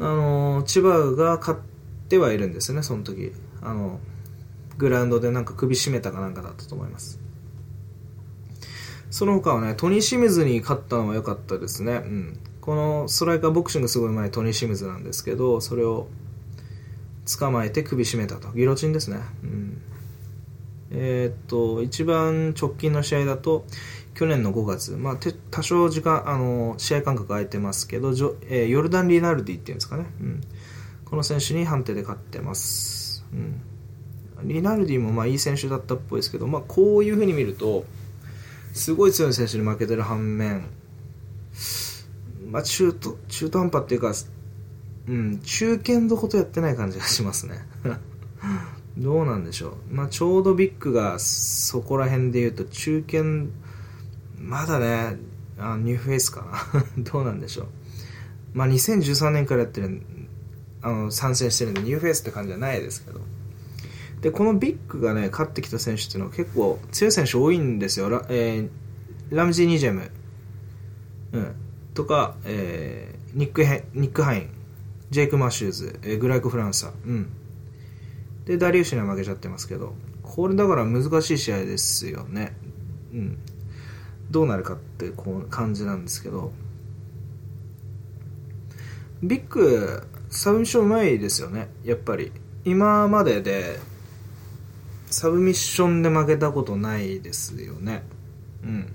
あの千葉が勝ってはいるんですねその時あのグラウンドでなんか首絞めたかなんかだったと思います。その他はねトニー・シムズに勝ったのは良かったですね、うん、このストライカーボクシングすごい前トニー・シムズなんですけどそれを捕まえて首絞めたと。ギロチンですね、うん、えー、っと一番直近の試合だと去年の5月、まあ、多少時間あの試合間隔空いてますけど、えー、ヨルダン・リナルディっていうんですかね、うん、この選手に判定で勝ってます、うん、リナルディもまあいい選手だったっぽいですけど、まあ、こういうふうに見るとすごい強い選手に負けてる反面、まあ、中途中途半端っていうか、うん、中堅どことやってない感じがしますね どうなんでしょう、まあ、ちょうどビックがそこら辺で言うと中堅まだね、あニューフェイスかな どうなんでしょう。まあ、2013年からやってる、あの、参戦してるんで、ニューフェイスって感じじゃないですけど。で、このビックがね、勝ってきた選手っていうのは結構強い選手多いんですよ。えー、ラムジー・ニジェム、うん、とか、えー、ニックヘニック・ハイン。ジェイク・マシューズ、えー、グライコ・フランサ、うん、でダリウシには負けちゃってますけど。これだから難しい試合ですよね、うん、どうなるかってこう感じなんですけど。ビッグサブミッションうまいですよね。やっぱり。今まででサブミッションで負けたことないですよね。うん。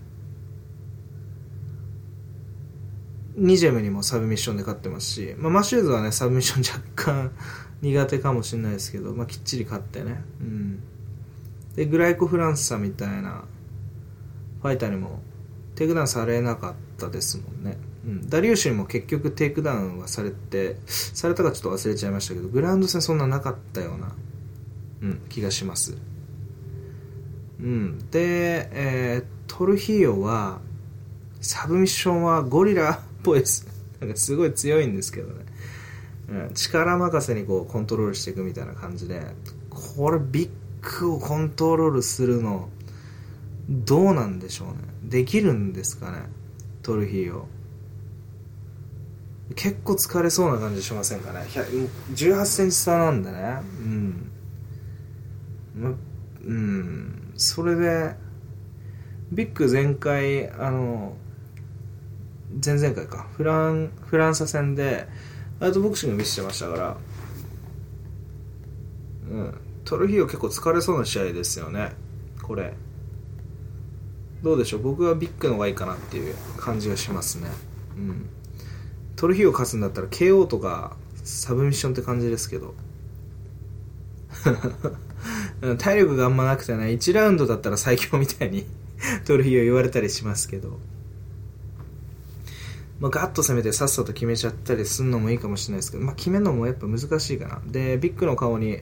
ニジェムにもサブミッションで勝ってますし、まあ、マシューズはねサブミッション若干苦手かもしれないですけど、まあ、きっちり勝ってね。うん。でグライコ・フランスさんみたいなファイターにもテイクダウンされなかったですもんね、うん、ダリウシにも結局テイクダウンはされてされたかちょっと忘れちゃいましたけどグラウンド戦そんななかったような、うん、気がします。うんで、えー、トルヒーヨはサブミッションはゴリラっぽいです。なんかすごい強いんですけどね、うん、力任せにこうコントロールしていくみたいな感じでこれビッグをコントロールするのどうなんでしょうね。できるんですかねトルヒーヨ。結構疲れそうな感じしませんかね。1 8センチ差なんでね。うん。うんそれでビッグ前回あの前々回か。フランフランサ戦でアウトボクシング見せてましたからうんトルヒー結構疲れそうな試合ですよね。これ。どうでしょう？僕はビッグの方がいいかなっていう感じがしますね。うん。トルヒーヨ勝つんだったら KO とかサブミッションって感じですけど。体力があんまなくてね1ラウンドだったら最強みたいに トルヒーヨ言われたりしますけど。まあ、ガッと攻めてさっさと決めちゃったりするのもいいかもしれないですけど、まあ、決めるのもやっぱ難しいかな。でビッグの顔に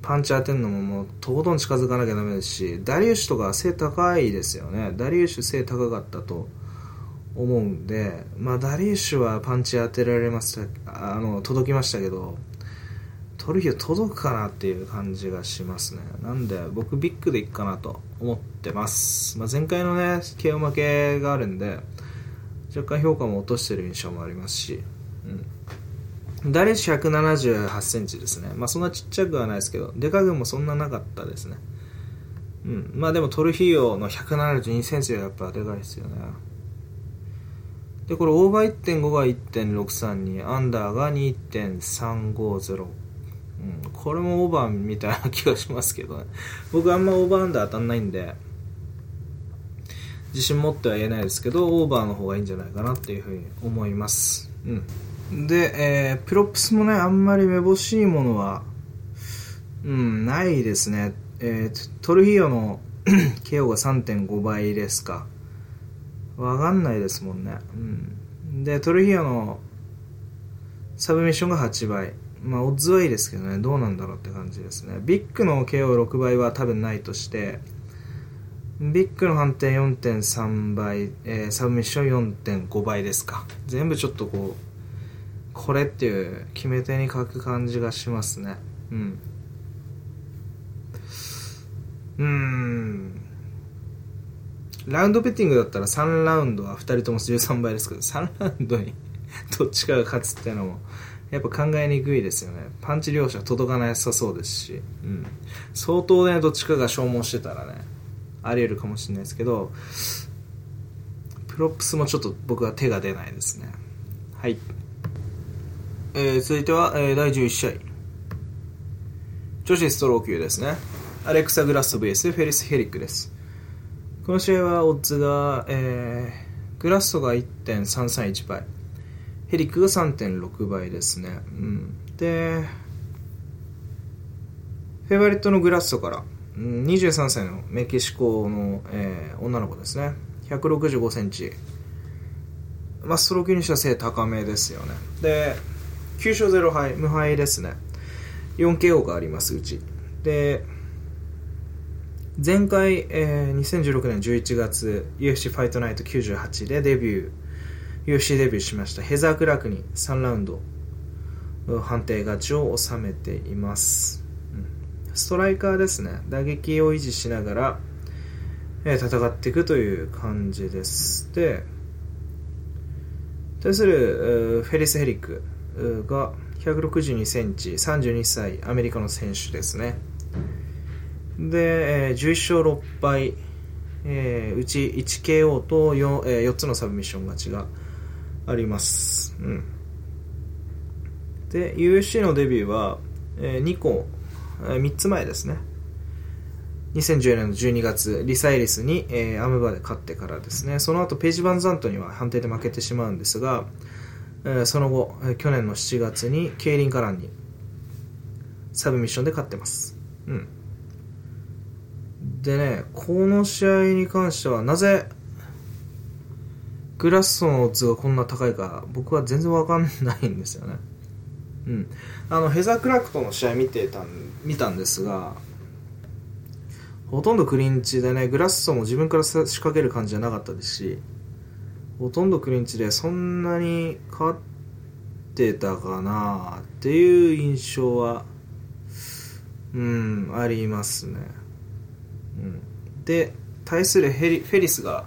パンチ当てるのももうとことん近づかなきゃダメですしダリウシュとか背高いですよね。ダリウシュ背高かったと。思うんで、まあ、ダリウシュはパンチ当てられましたあの届きましたけどトルヒオ届くかなっていう感じがしますねなんで僕ビッグでいくかなと思ってます、まあ、前回のね KO 負けがあるんで若干評価も落としてる印象もありますし、うん、ダリッシュ178センチですね。まあそんなちっちゃくはないですけど、デカ軍もそんななかったですね。うん。まあでもトルヒーヨの172センチはやっぱでかいですよね。で、これオーバー1.5が1.632、アンダーが2.350。これもオーバーみたいな気がしますけどね。僕あんまオーバーアンダー当たんないんで、自信持っては言えないですけどオーバーの方がいいんじゃないかなっていうふうに思います、うん、で、えー、プロップスもねあんまりめぼしいものはうんないですね、えー、トルヒーヨの KO が3.5倍ですか。わかんないですもんね、うん、でトルヒーヨのサブミッションが8倍。まあオッズはいいですけどねどうなんだろうって感じですね。ビッグの KO6 倍は多分ないとしてビッグの判定4.3倍、えー、サブミッション4.5倍ですか。全部ちょっとこうこれっていう決め手に書く感じがしますね。うん。うーん。ラウンドベッティングだったら3ラウンドは2人とも13倍ですけど3ラウンドに どっちかが勝つっていうのもやっぱ考えにくいですよね。パンチ両者届かなさそうですし、うん、相当ねどっちかが消耗してたらねあり得るかもしれないですけどプロップスもちょっと僕は手が出ないですね。はい、えー、続いては、えー、第11試合。女子ストロー級ですね。アレクサ・グラッソ VS フェリス・ヘリッグです。この試合はオッズが、えー、グラッソが1.331倍。ヘリッグが3.6倍ですね、うん、でフェイバリットのグラッソから23歳のメキシコの、えー、女の子ですね。165センチ。まあ、ストロークにしては背高めですよね。で9勝0敗無敗ですね。4KO がありますうち。で前回、えー、2016年11月 UFC ファイトナイト98でデビュー UFC デビューしました。ヘザー・クラークに3ラウンド判定勝ちを収めています。ストライカーですね。打撃を維持しながら、えー、戦っていくという感じです。で対するフェリス・ヘリックが162センチ32歳アメリカの選手ですね。で、えー、11勝6敗、えー、うち 1KO と 4,、えー、4つのサブミッション勝ちがあります、うん、で UFC のデビューは、えー、2個、えー、3つ前ですね2014年の12月、リサイリスに、えー、アムバで勝ってからですね、その後ページ・バンザントには判定で負けてしまうんですが、えー、その後、えー、去年の7月にケイリン・カランにサブミッションで勝ってます。うん。でね、この試合に関してはなぜグラッソのオッズがこんな高いか僕は全然わかんないんですよね。うん。あの、ヘザー・クラークとの試合見てた見たんですが、ほとんどクリンチでね、グラッソも自分から仕掛ける感じじゃなかったですし、ほとんどクリンチでそんなに勝ってたかなっていう印象は、うん、ありますね。うん、で、対するヘリフェリスが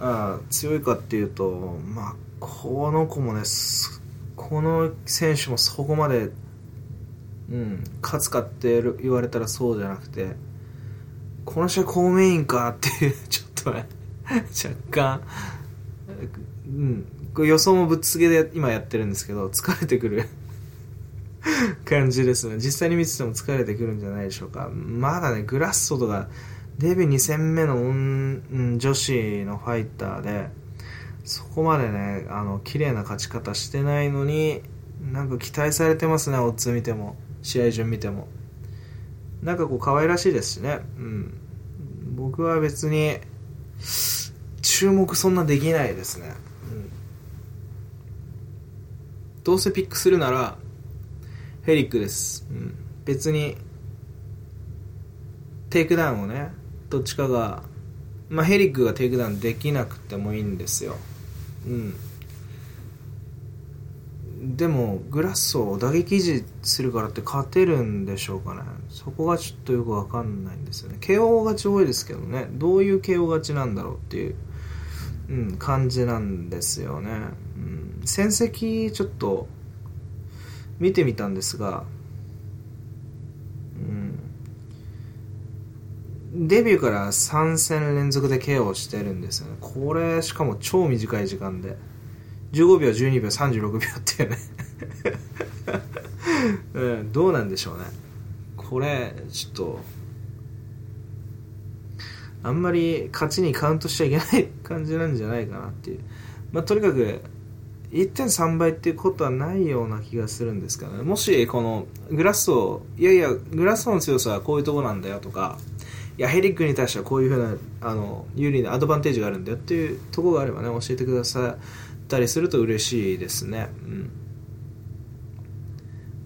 あ強いかっていうと、まあ、この子もね、この選手もそこまで、うん、勝つかって言われたらそうじゃなくて、この試合公務員かっていう、ちょっとね、若干、うん、予想もぶっつけで今やってるんですけど、疲れてくる感じですね。実際に見てても疲れてくるんじゃないでしょうか。まだね、グラッソとか、デビュー2戦目の、女子のファイターで、そこまでね、あの、綺麗な勝ち方してないのに、なんか期待されてますね、オッズ見ても、試合順見ても。なんかこう可愛らしいですしね。うん。僕は別に、注目そんなできないですね。うん。どうせピックするなら、ヘリッグです。うん。別に、テイクダウンをね、どっちかが、まあ、ヘリッグがテイクダウンできなくてもいいんですよ。うん。でもグラッソ、打撃維持するからって勝てるんでしょうかね。そこがちょっとよくわかんないんですよね。KO 勝ち多いですけどね。どういう KO 勝ちなんだろうっていう、うん、感じなんですよね、うん、戦績ちょっと見てみたんですが、うん、デビューから3戦連続で KO してるんですよね。これしかも超短い時間で。15秒12秒36秒っていうね。うん、どうなんでしょうね。これちょっとあんまり勝ちにカウントしちゃいけない感じなんじゃないかなっていう、まあ、とにかく1.3倍っていうことはないような気がするんですけどね。もしこのグラッソをいやいやグラッソの強さはこういうとこなんだよとかやヘリッグに対してはこういうふうなあの有利なアドバンテージがあるんだよっていうところがあればね教えてくださったりすると嬉しいですね。うん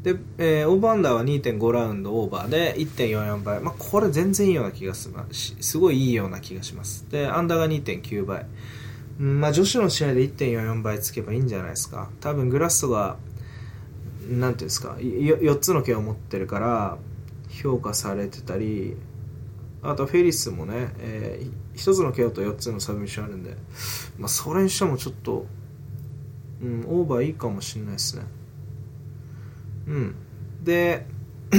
で、えー、オーバーアンダーは2.5ラウンドオーバーで1.44倍。まあ、これ全然いいような気がする。すごいいいような気がします。で、アンダーが2.9倍。まあ、女子の試合で1.44倍つけばいいんじゃないですか。多分グラッソが、なんていうんですか、4つの KO を持ってるから、評価されてたり、あとフェリスもね、えー、1つの KO と4つのサブミッションあるんで、まあ、それにしてもちょっとうん、オーバーいいかもしれないですね。うん。で、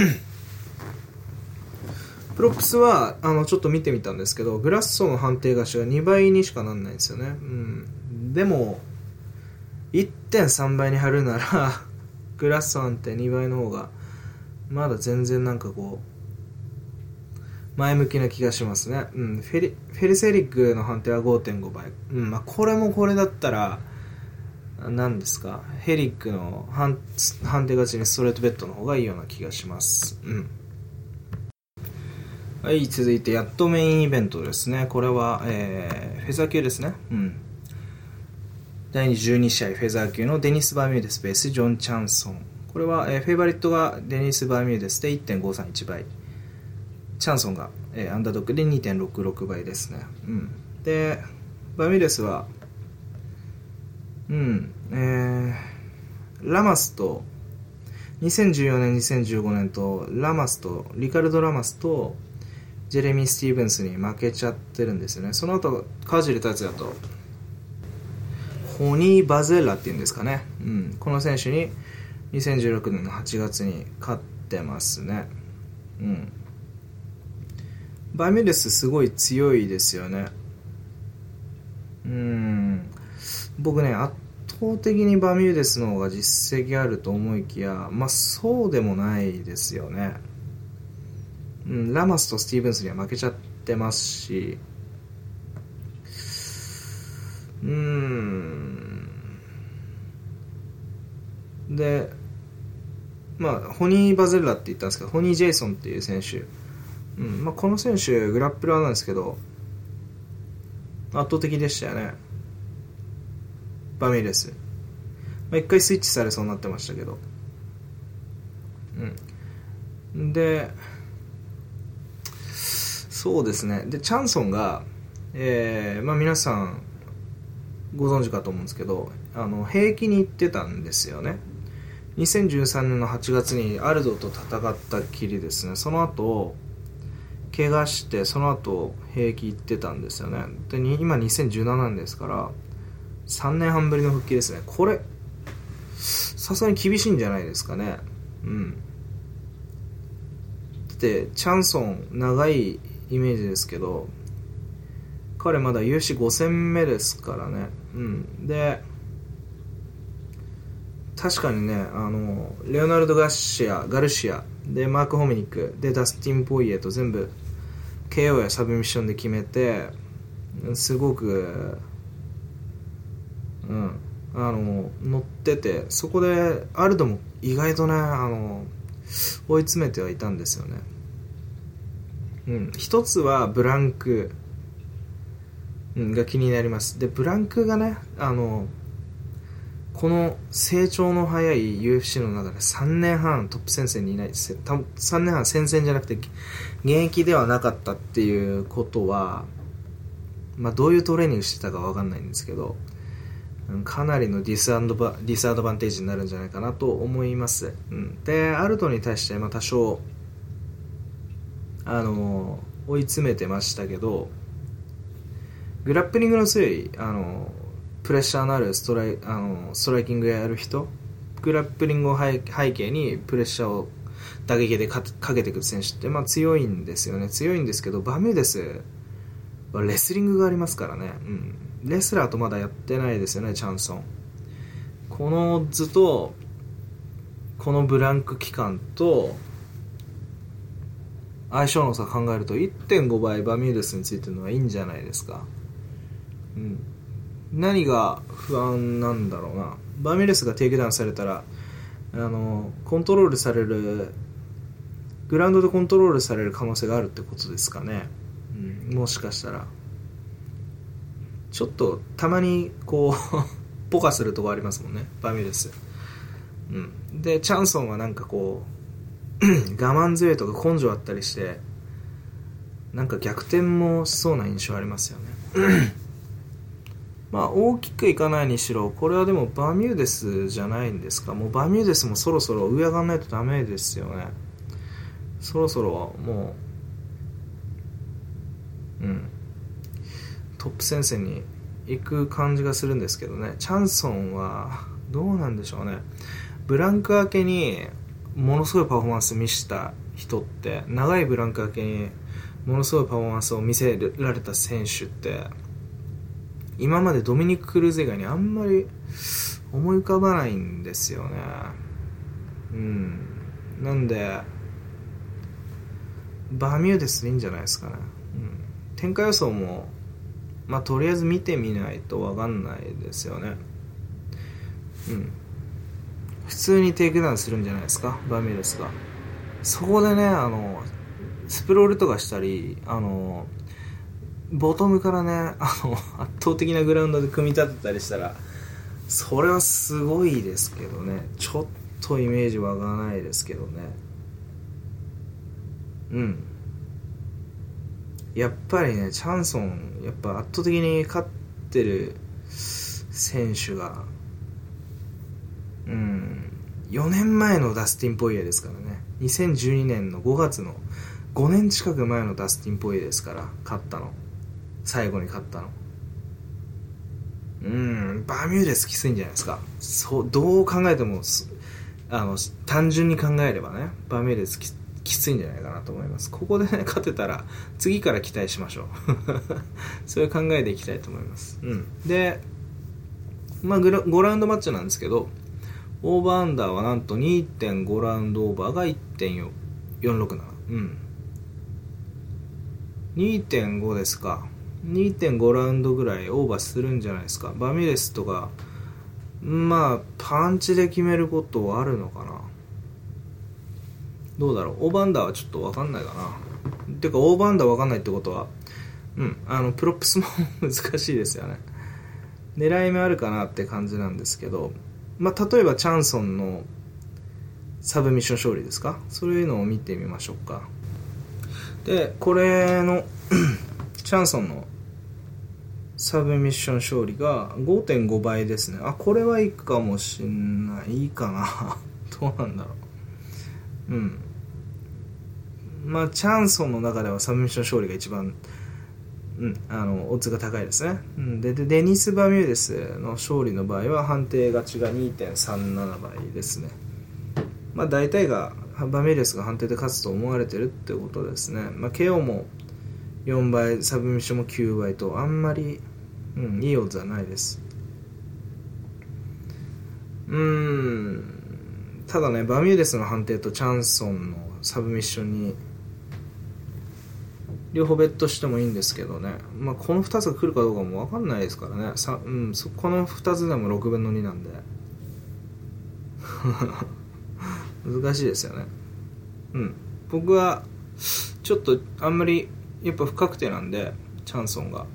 プロップスは、あの、ちょっと見てみたんですけど、グラッソの判定勝ちが2倍にしかなんないんですよね。うん。でも、1.3倍に貼るなら グラッソ判定2倍の方が、まだ全然なんかこう、前向きな気がしますね。うん。フェリ、フェリセリックの判定は5.5倍。うん。まあ、これもこれだったら、何ですか？ヘリックの判定勝ちにストレートベッドの方がいいような気がします。うん。はい。続いてやっとメインイベントですね。これは、えー、フェザー級ですね。うん。第12試合フェザー級のデニス・バーミューデスベースジョン・チャンソン。これは、えー、フェイバリットがデニス・バーミューデスで1.531倍。チャンソンが、えー、アンダードックで2.66倍ですね。うん。でバミューデスはうんえー、ラマスと2014年2015年とラマスとリカルド・ラマスとジェレミー・スティーブンスに負けちゃってるんですよね。その後川尻達也とホニー・バゼラっていうんですかね、うん、この選手に2016年の8月に勝ってますね。うん。バイメデスすごい強いですよねうん僕ね圧倒的にバミューデスの方が実績あると思いきやまあそうでもないですよねうん、ラマスとスティーブンスには負けちゃってますし、うーん。で、まあ、ホニー・バゼルラって言ったんですけど、ホニー・ジェイソンっていう選手。うんまあ、この選手、グラップラーなんですけど、圧倒的でしたよね。バミレス。まあ、一回スイッチされそうになってましたけど。うん。で、そうですねでチャンソンが、えーまあ、皆さんご存知かと思うんですけどあの兵役に行ってたんですよね2013年の8月にアルドと戦ったきりですねその後怪我してその後兵役行ってたんですよね。で今2017年ですから3年半ぶりの復帰ですね。これさすがに厳しいんじゃないですかね。うん。でチャンソン長いイメージですけど彼まだ UC5 戦目ですからね。うん。で確かにねあのレオナルド・ガシアガルシアでマーク・ホミニックでダスティン・ポイエと全部 KO やサブミッションで決めてすごくうんあの乗っててそこでアルドも意外とねあの追い詰めてはいたんですよね。うん、一つはブランク、うん、が気になります。でブランクがねあのこの成長の早い UFC の中で3年半トップ戦線にいない3年半戦線じゃなくて現役ではなかったっていうことは、まあ、どういうトレーニングしてたか分かんないんですけどかなりのディスアンドバディスアドバンテージになるんじゃないかなと思います、うん、でアルトに対して、まあ、多少あの追い詰めてましたけどグラップリングの強いあのプレッシャーのあるストライあのストライキングやる人グラップリングを背景にプレッシャーを打撃でかけてくる選手って、まあ、強いんですよね。強いんですけどバーミューデスはレスリングがありますからね、うん、レスラーとまだやってないですよねチャンソン。この図とこのブランク期間と相性の差考えると1.5倍バーミューデスについてるのはいいんじゃないですか、うん、何が不安なんだろうな。バーミューデスがテイクダウンされたらあのコントロールされるグラウンドでコントロールされる可能性があるってことですかね、うん、もしかしたら。ちょっとたまにこう ポカするとこありますもんね。バミューデス、うん、でチャンソンはなんかこう 我慢強いとか根性あったりしてなんか逆転もしそうな印象ありますよね。まあ大きくいかないにしろこれはでもバミューデスじゃないんですか？もうバミューデスもそろそろ上上がんないとダメですよね。そろそろもううん。トップ戦線に行く感じがするんですけどね。チャンソンはどうなんでしょうね。ブランク明けにものすごいパフォーマンス見せた人って長いブランク明けにものすごいパフォーマンスを見せられた選手って今までドミニク・クルーズ以外にあんまり思い浮かばないんですよね。うん。なんでバーミューデスでいいんじゃないですかね、うん、展開予想もまあとりあえず見てみないと分かんないですよね。うん。普通にテイクダウンするんじゃないですか？バーミューデスが。そこでねあのスプロールとかしたりあのボトムからねあの圧倒的なグラウンドで組み立てたりしたらそれはすごいですけどね。ちょっとイメージ湧かないですけどね。うん。やっぱりねチャンソンやっぱ圧倒的に勝ってる選手がうん。4年前のダスティン・ポイエですからね。2012年の5月の5年近く前のダスティン・ポイエですから勝ったの。最後に勝ったの。うんバーミューデスきついんじゃないですか。そうどう考えてもあの単純に考えればねバーミューデスききついんじゃないかなと思います。ここでね 勝てたら次から期待しましょう。そういう考えでいきたいと思います。うん。でまあ5ラウンドマッチなんですけどオーバーアンダーはなんと2.5ラウンドオーバーが1.467うん。2.5ですか。2.5ラウンドぐらいオーバーするんじゃないですか。バーミューデスとかまあパンチで決めることはあるのかな。どうだろう。オーバーアンダーはちょっと分かんないかな。てかオーバーアンダー分かんないってことはうんあのプロップスも難しいですよね。狙い目あるかなって感じなんですけどまあ例えばチャンソンのサブミッション勝利ですか？そういうのを見てみましょうか。でこれの チャンソンのサブミッション勝利が5.5倍ですね。あこれはいいかもしんない。いいかな。どうなんだろう。うん。まあチャンソンの中ではサブミッション勝利が一番うん、あのオッズが高いですね、うん、でデニス・バミューデスの勝利の場合は判定勝ちが2.37倍ですね。まあ大体がバミューデスが判定で勝つと思われてるってことですね、まあ、KO も4倍サブミッションも9倍とあんまり、うん、いいオッズはないです。うん。ただねバミューデスの判定とチャンソンのサブミッションに両方ベットしてもいいんですけどね、まあ、この2つが来るかどうかも分かんないですからね。さ、うん、そこの2つでも6分の2なんで。難しいですよね。うん。僕はちょっとあんまりやっぱ不確定なんでチャンソンが。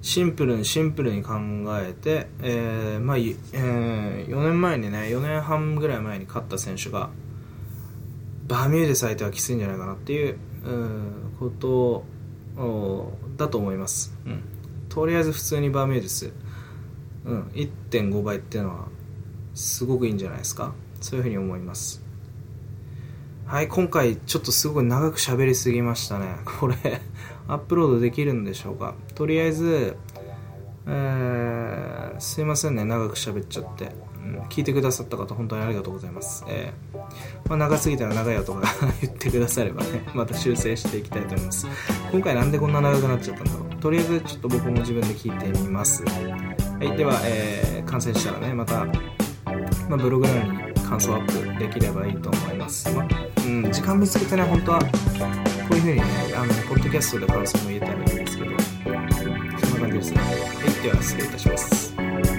シンプルにシンプルに考えて、えーまあえー、4年前にね4年半ぐらい前に勝った選手がバミューデス相手はきついんじゃないかなっていうことだと思います、うん、とりあえず普通にバミューデス、うん、1.5倍っていうのはすごくいいんじゃないですか。そういうふうに思います。はい今回ちょっとすごい長く喋りすぎましたね。これアップロードできるんでしょうか？とりあえず、えー、すいませんね長く喋っちゃって、うん、聞いてくださった方本当にありがとうございます、えー、まあ、長すぎたら長いよとか 言ってくださればね また修正していきたいと思います。今回なんでこんな長くなっちゃったんだろう？とりあえずちょっと僕も自分で聞いてみます。はいでは、えー、完成したらねまた、まあ、ブログのように感想アップできればいいと思います、まあ、うん、時間見つけてね本当は。こういう風にねあのポッドキャストで感想も言えたらいいんですけど。そんな感じですね。はいでは失礼いたします。